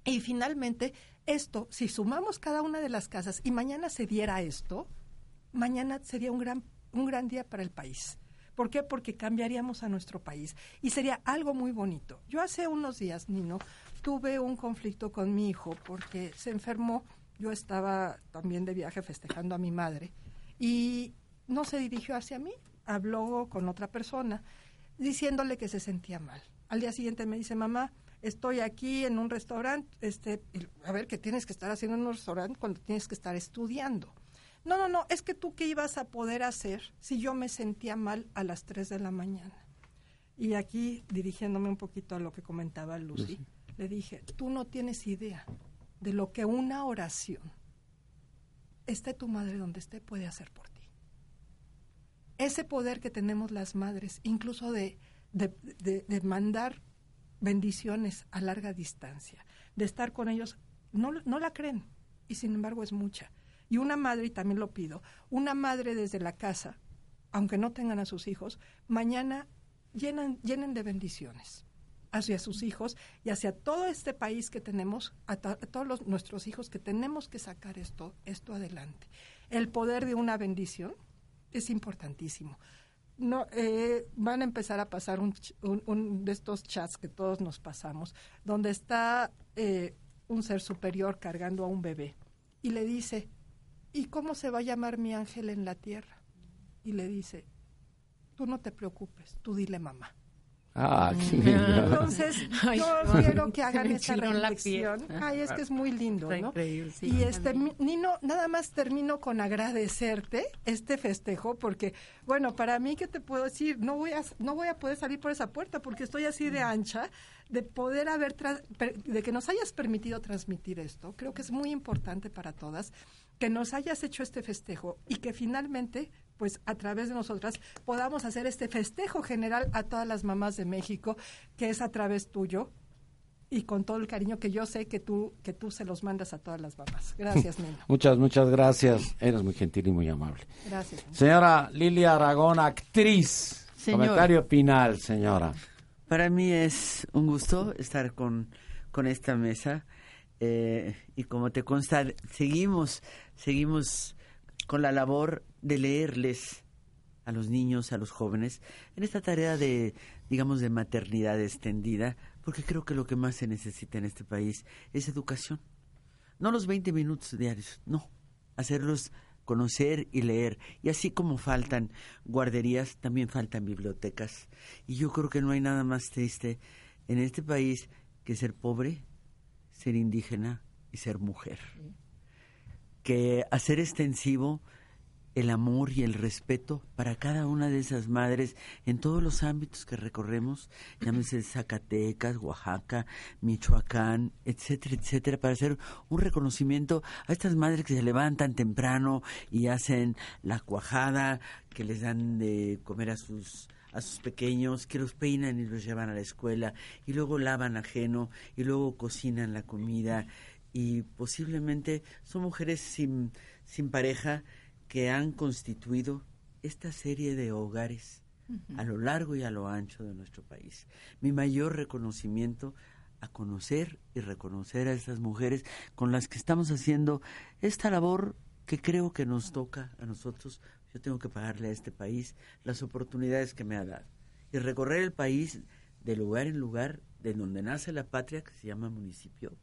Y finalmente, esto, si sumamos cada una de las casas y mañana se diera esto, mañana sería un gran, un gran día para el país. ¿Por qué? Porque cambiaríamos a nuestro país y sería algo muy bonito. Yo hace unos días, Nino, tuve un conflicto con mi hijo porque se enfermó. Yo estaba también de viaje festejando a mi madre y no se dirigió hacia mí, habló con otra persona diciéndole que se sentía mal. Al día siguiente me dice, mamá, estoy aquí en un restaurante, este, a ver, ¿qué tienes que estar haciendo en un restaurante cuando tienes que estar estudiando? No, no, no, es que tú qué ibas a poder hacer si yo me sentía mal a las 3 de la mañana. Y aquí, dirigiéndome un poquito a lo que comentaba Lucy, le dije, tú no tienes idea de lo que una oración, esté tu madre donde esté, puede hacer por ti. Ese poder que tenemos las madres, incluso de, de, mandar bendiciones a larga distancia, de estar con ellos, no, no la creen y sin embargo es mucha. Y una madre, y también lo pido, una madre desde la casa, aunque no tengan a sus hijos, mañana llenan, llenen de bendiciones hacia sus hijos y hacia todo este país que tenemos, a, todos nuestros hijos que tenemos que sacar esto, esto adelante. El poder de una bendición es importantísimo. No, eh, van a empezar a pasar un, de estos chats que todos nos pasamos, donde está eh, un ser superior cargando a un bebé y le dice, ¿y cómo se va a llamar mi ángel en la tierra? Y le dice, tú no te preocupes, tú dile mamá. Ah, Entonces, yo quiero que hagan esta reflexión. Ay, es que es muy lindo, ¿no? y este, Nino, nada más termino con agradecerte este festejo, porque, bueno, para mí, ¿qué te puedo decir? No voy a, no voy a poder salir por esa puerta porque estoy así de ancha, de poder haber, de que nos hayas permitido transmitir esto. Creo que es muy importante para todas que nos hayas hecho este festejo y que finalmente pues a través de nosotras podamos hacer este festejo general a todas las mamás de México, que es a través tuyo y con todo el cariño que yo sé que tú que tú se los mandas a todas las mamás. Gracias, Nino. Muchas, muchas gracias. Eres muy gentil y muy amable. Gracias. Señora Lilia Aragón, actriz. Comentario final, señora. Para mí es un gusto estar con, con esta mesa. Eh, y como te consta, seguimos, seguimos con la labor de leerles a los niños, a los jóvenes, en esta tarea de, digamos, de maternidad extendida, porque creo que lo que más se necesita en este país es educación. No los 20 minutos diarios, no, hacerlos conocer y leer. Y así como faltan guarderías, también faltan bibliotecas. Y yo creo que no hay nada más triste en este país que ser pobre, ser indígena y ser mujer. Que hacer extensivo el amor y el respeto para cada una de esas madres en todos los ámbitos que recorremos, llámese Zacatecas, Oaxaca, Michoacán, etcétera, etcétera, para hacer un reconocimiento a estas madres que se levantan temprano y hacen la cuajada, que les dan de comer a sus a sus pequeños, que los peinan y los llevan a la escuela, y luego lavan ajeno, y luego cocinan la comida, y posiblemente son mujeres sin, sin pareja, que han constituido esta serie de hogares a lo largo y a lo ancho de nuestro país. Mi mayor reconocimiento a conocer y reconocer a estas mujeres con las que estamos haciendo esta labor que creo que nos toca a nosotros, yo tengo que pagarle a este país las oportunidades que me ha dado. Y recorrer el país de lugar en lugar, de donde nace la patria, que se llama municipio,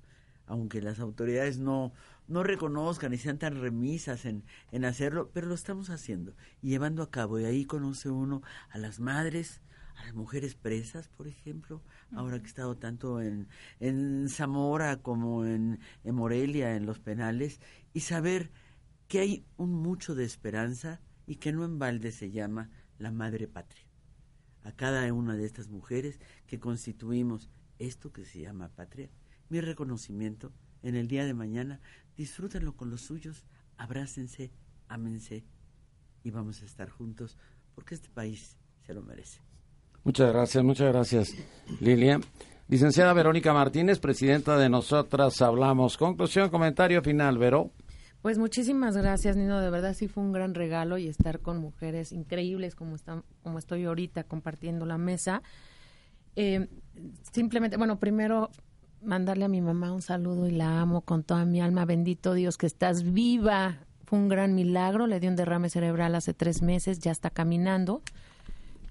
aunque las autoridades no, no reconozcan y sean tan remisas en, en hacerlo, pero lo estamos haciendo llevando a cabo. Y ahí conoce uno a las madres, a las mujeres presas, por ejemplo, ahora que he estado tanto en, en Zamora como en, en Morelia, en los penales, y saber que hay un mucho de esperanza y que no en balde se llama la madre patria. A cada una de estas mujeres que constituimos esto que se llama patria, mi reconocimiento en el día de mañana, disfrútenlo con los suyos, abrácense, ámense y vamos a estar juntos porque este país se lo merece. Muchas gracias, muchas gracias, Lilia. Licenciada Verónica Martínez, presidenta de Nosotras Hablamos. Conclusión, comentario final, Vero. Pues muchísimas gracias, Nino. De verdad sí fue un gran regalo y estar con mujeres increíbles como, están, como estoy ahorita compartiendo la mesa. Eh, simplemente, bueno, primero mandarle a mi mamá un saludo y la amo con toda mi alma. Bendito Dios que estás viva. Fue un gran milagro. Le dio un derrame cerebral hace tres meses, ya está caminando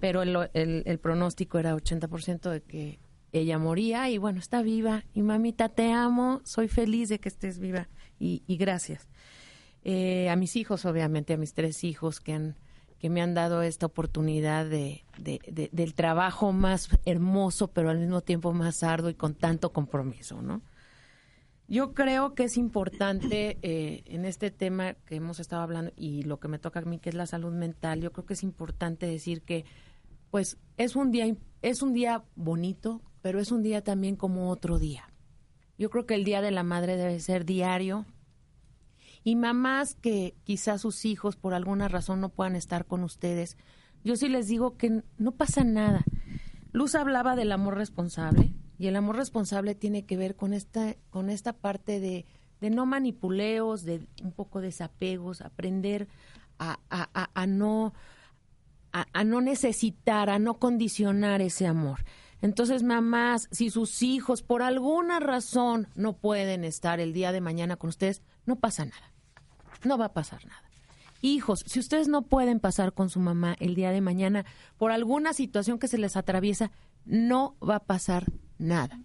pero el, el, pronóstico era 80% de que ella moría y bueno, está viva. Y mamita, te amo, soy feliz de que estés viva y, gracias. Eh, a mis hijos, obviamente, a mis tres hijos que, han, que me han dado esta oportunidad de, del trabajo más hermoso, pero al mismo tiempo más arduo y con tanto compromiso, ¿no? Yo creo que es importante eh, en este tema que hemos estado hablando y lo que me toca a mí, que es la salud mental, yo creo que es importante decir que pues es un día es un día bonito, pero es un día también como otro día. Yo creo que el Día de la Madre debe ser diario. Y mamás que quizás sus hijos por alguna razón no puedan estar con ustedes, yo sí les digo que no pasa nada. Luz hablaba del amor responsable y el amor responsable tiene que ver con esta, con esta parte de, de no manipuleos, de un poco desapegos, aprender a, a, a no a, no necesitar, a no condicionar ese amor. Entonces, mamás, si sus hijos por alguna razón no pueden estar el día de mañana con ustedes, no pasa nada. No va a pasar nada. Hijos, si ustedes no pueden pasar con su mamá el día de mañana por alguna situación que se les atraviesa, no va a pasar nada.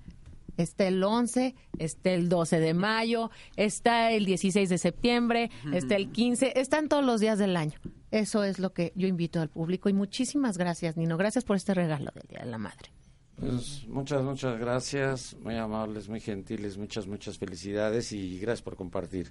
Está el 11, está el 12 de mayo, está el 16 de septiembre, está el 15, están todos los días del año. Eso es lo que yo invito al público y muchísimas gracias, Nino. Gracias por este regalo del Día de la Madre. Pues muchas, muchas gracias, muy amables, muy gentiles, muchas, muchas felicidades y gracias por compartir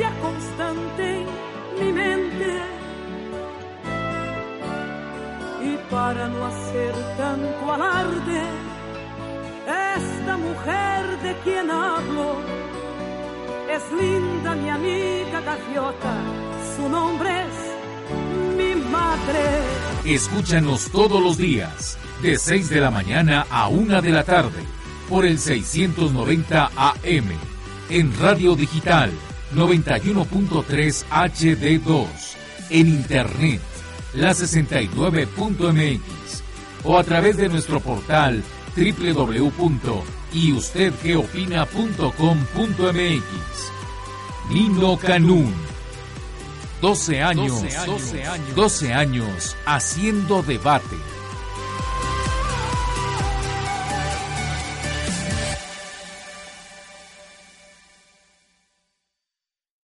para no hacer tanto alarde. Esta mujer de quien hablo es linda mi amiga gaviota, su nombre es mi madre. Escúchanos todos los días, de 6 de la mañana a 1 de la tarde, por el 690 AM, en Radio Digital 91.3 HD2, en Internet la 69.mx o a través de nuestro portal www.yustedqueopina.com.mx. Nino Canún. 12 años, 12 años, 12 años haciendo debate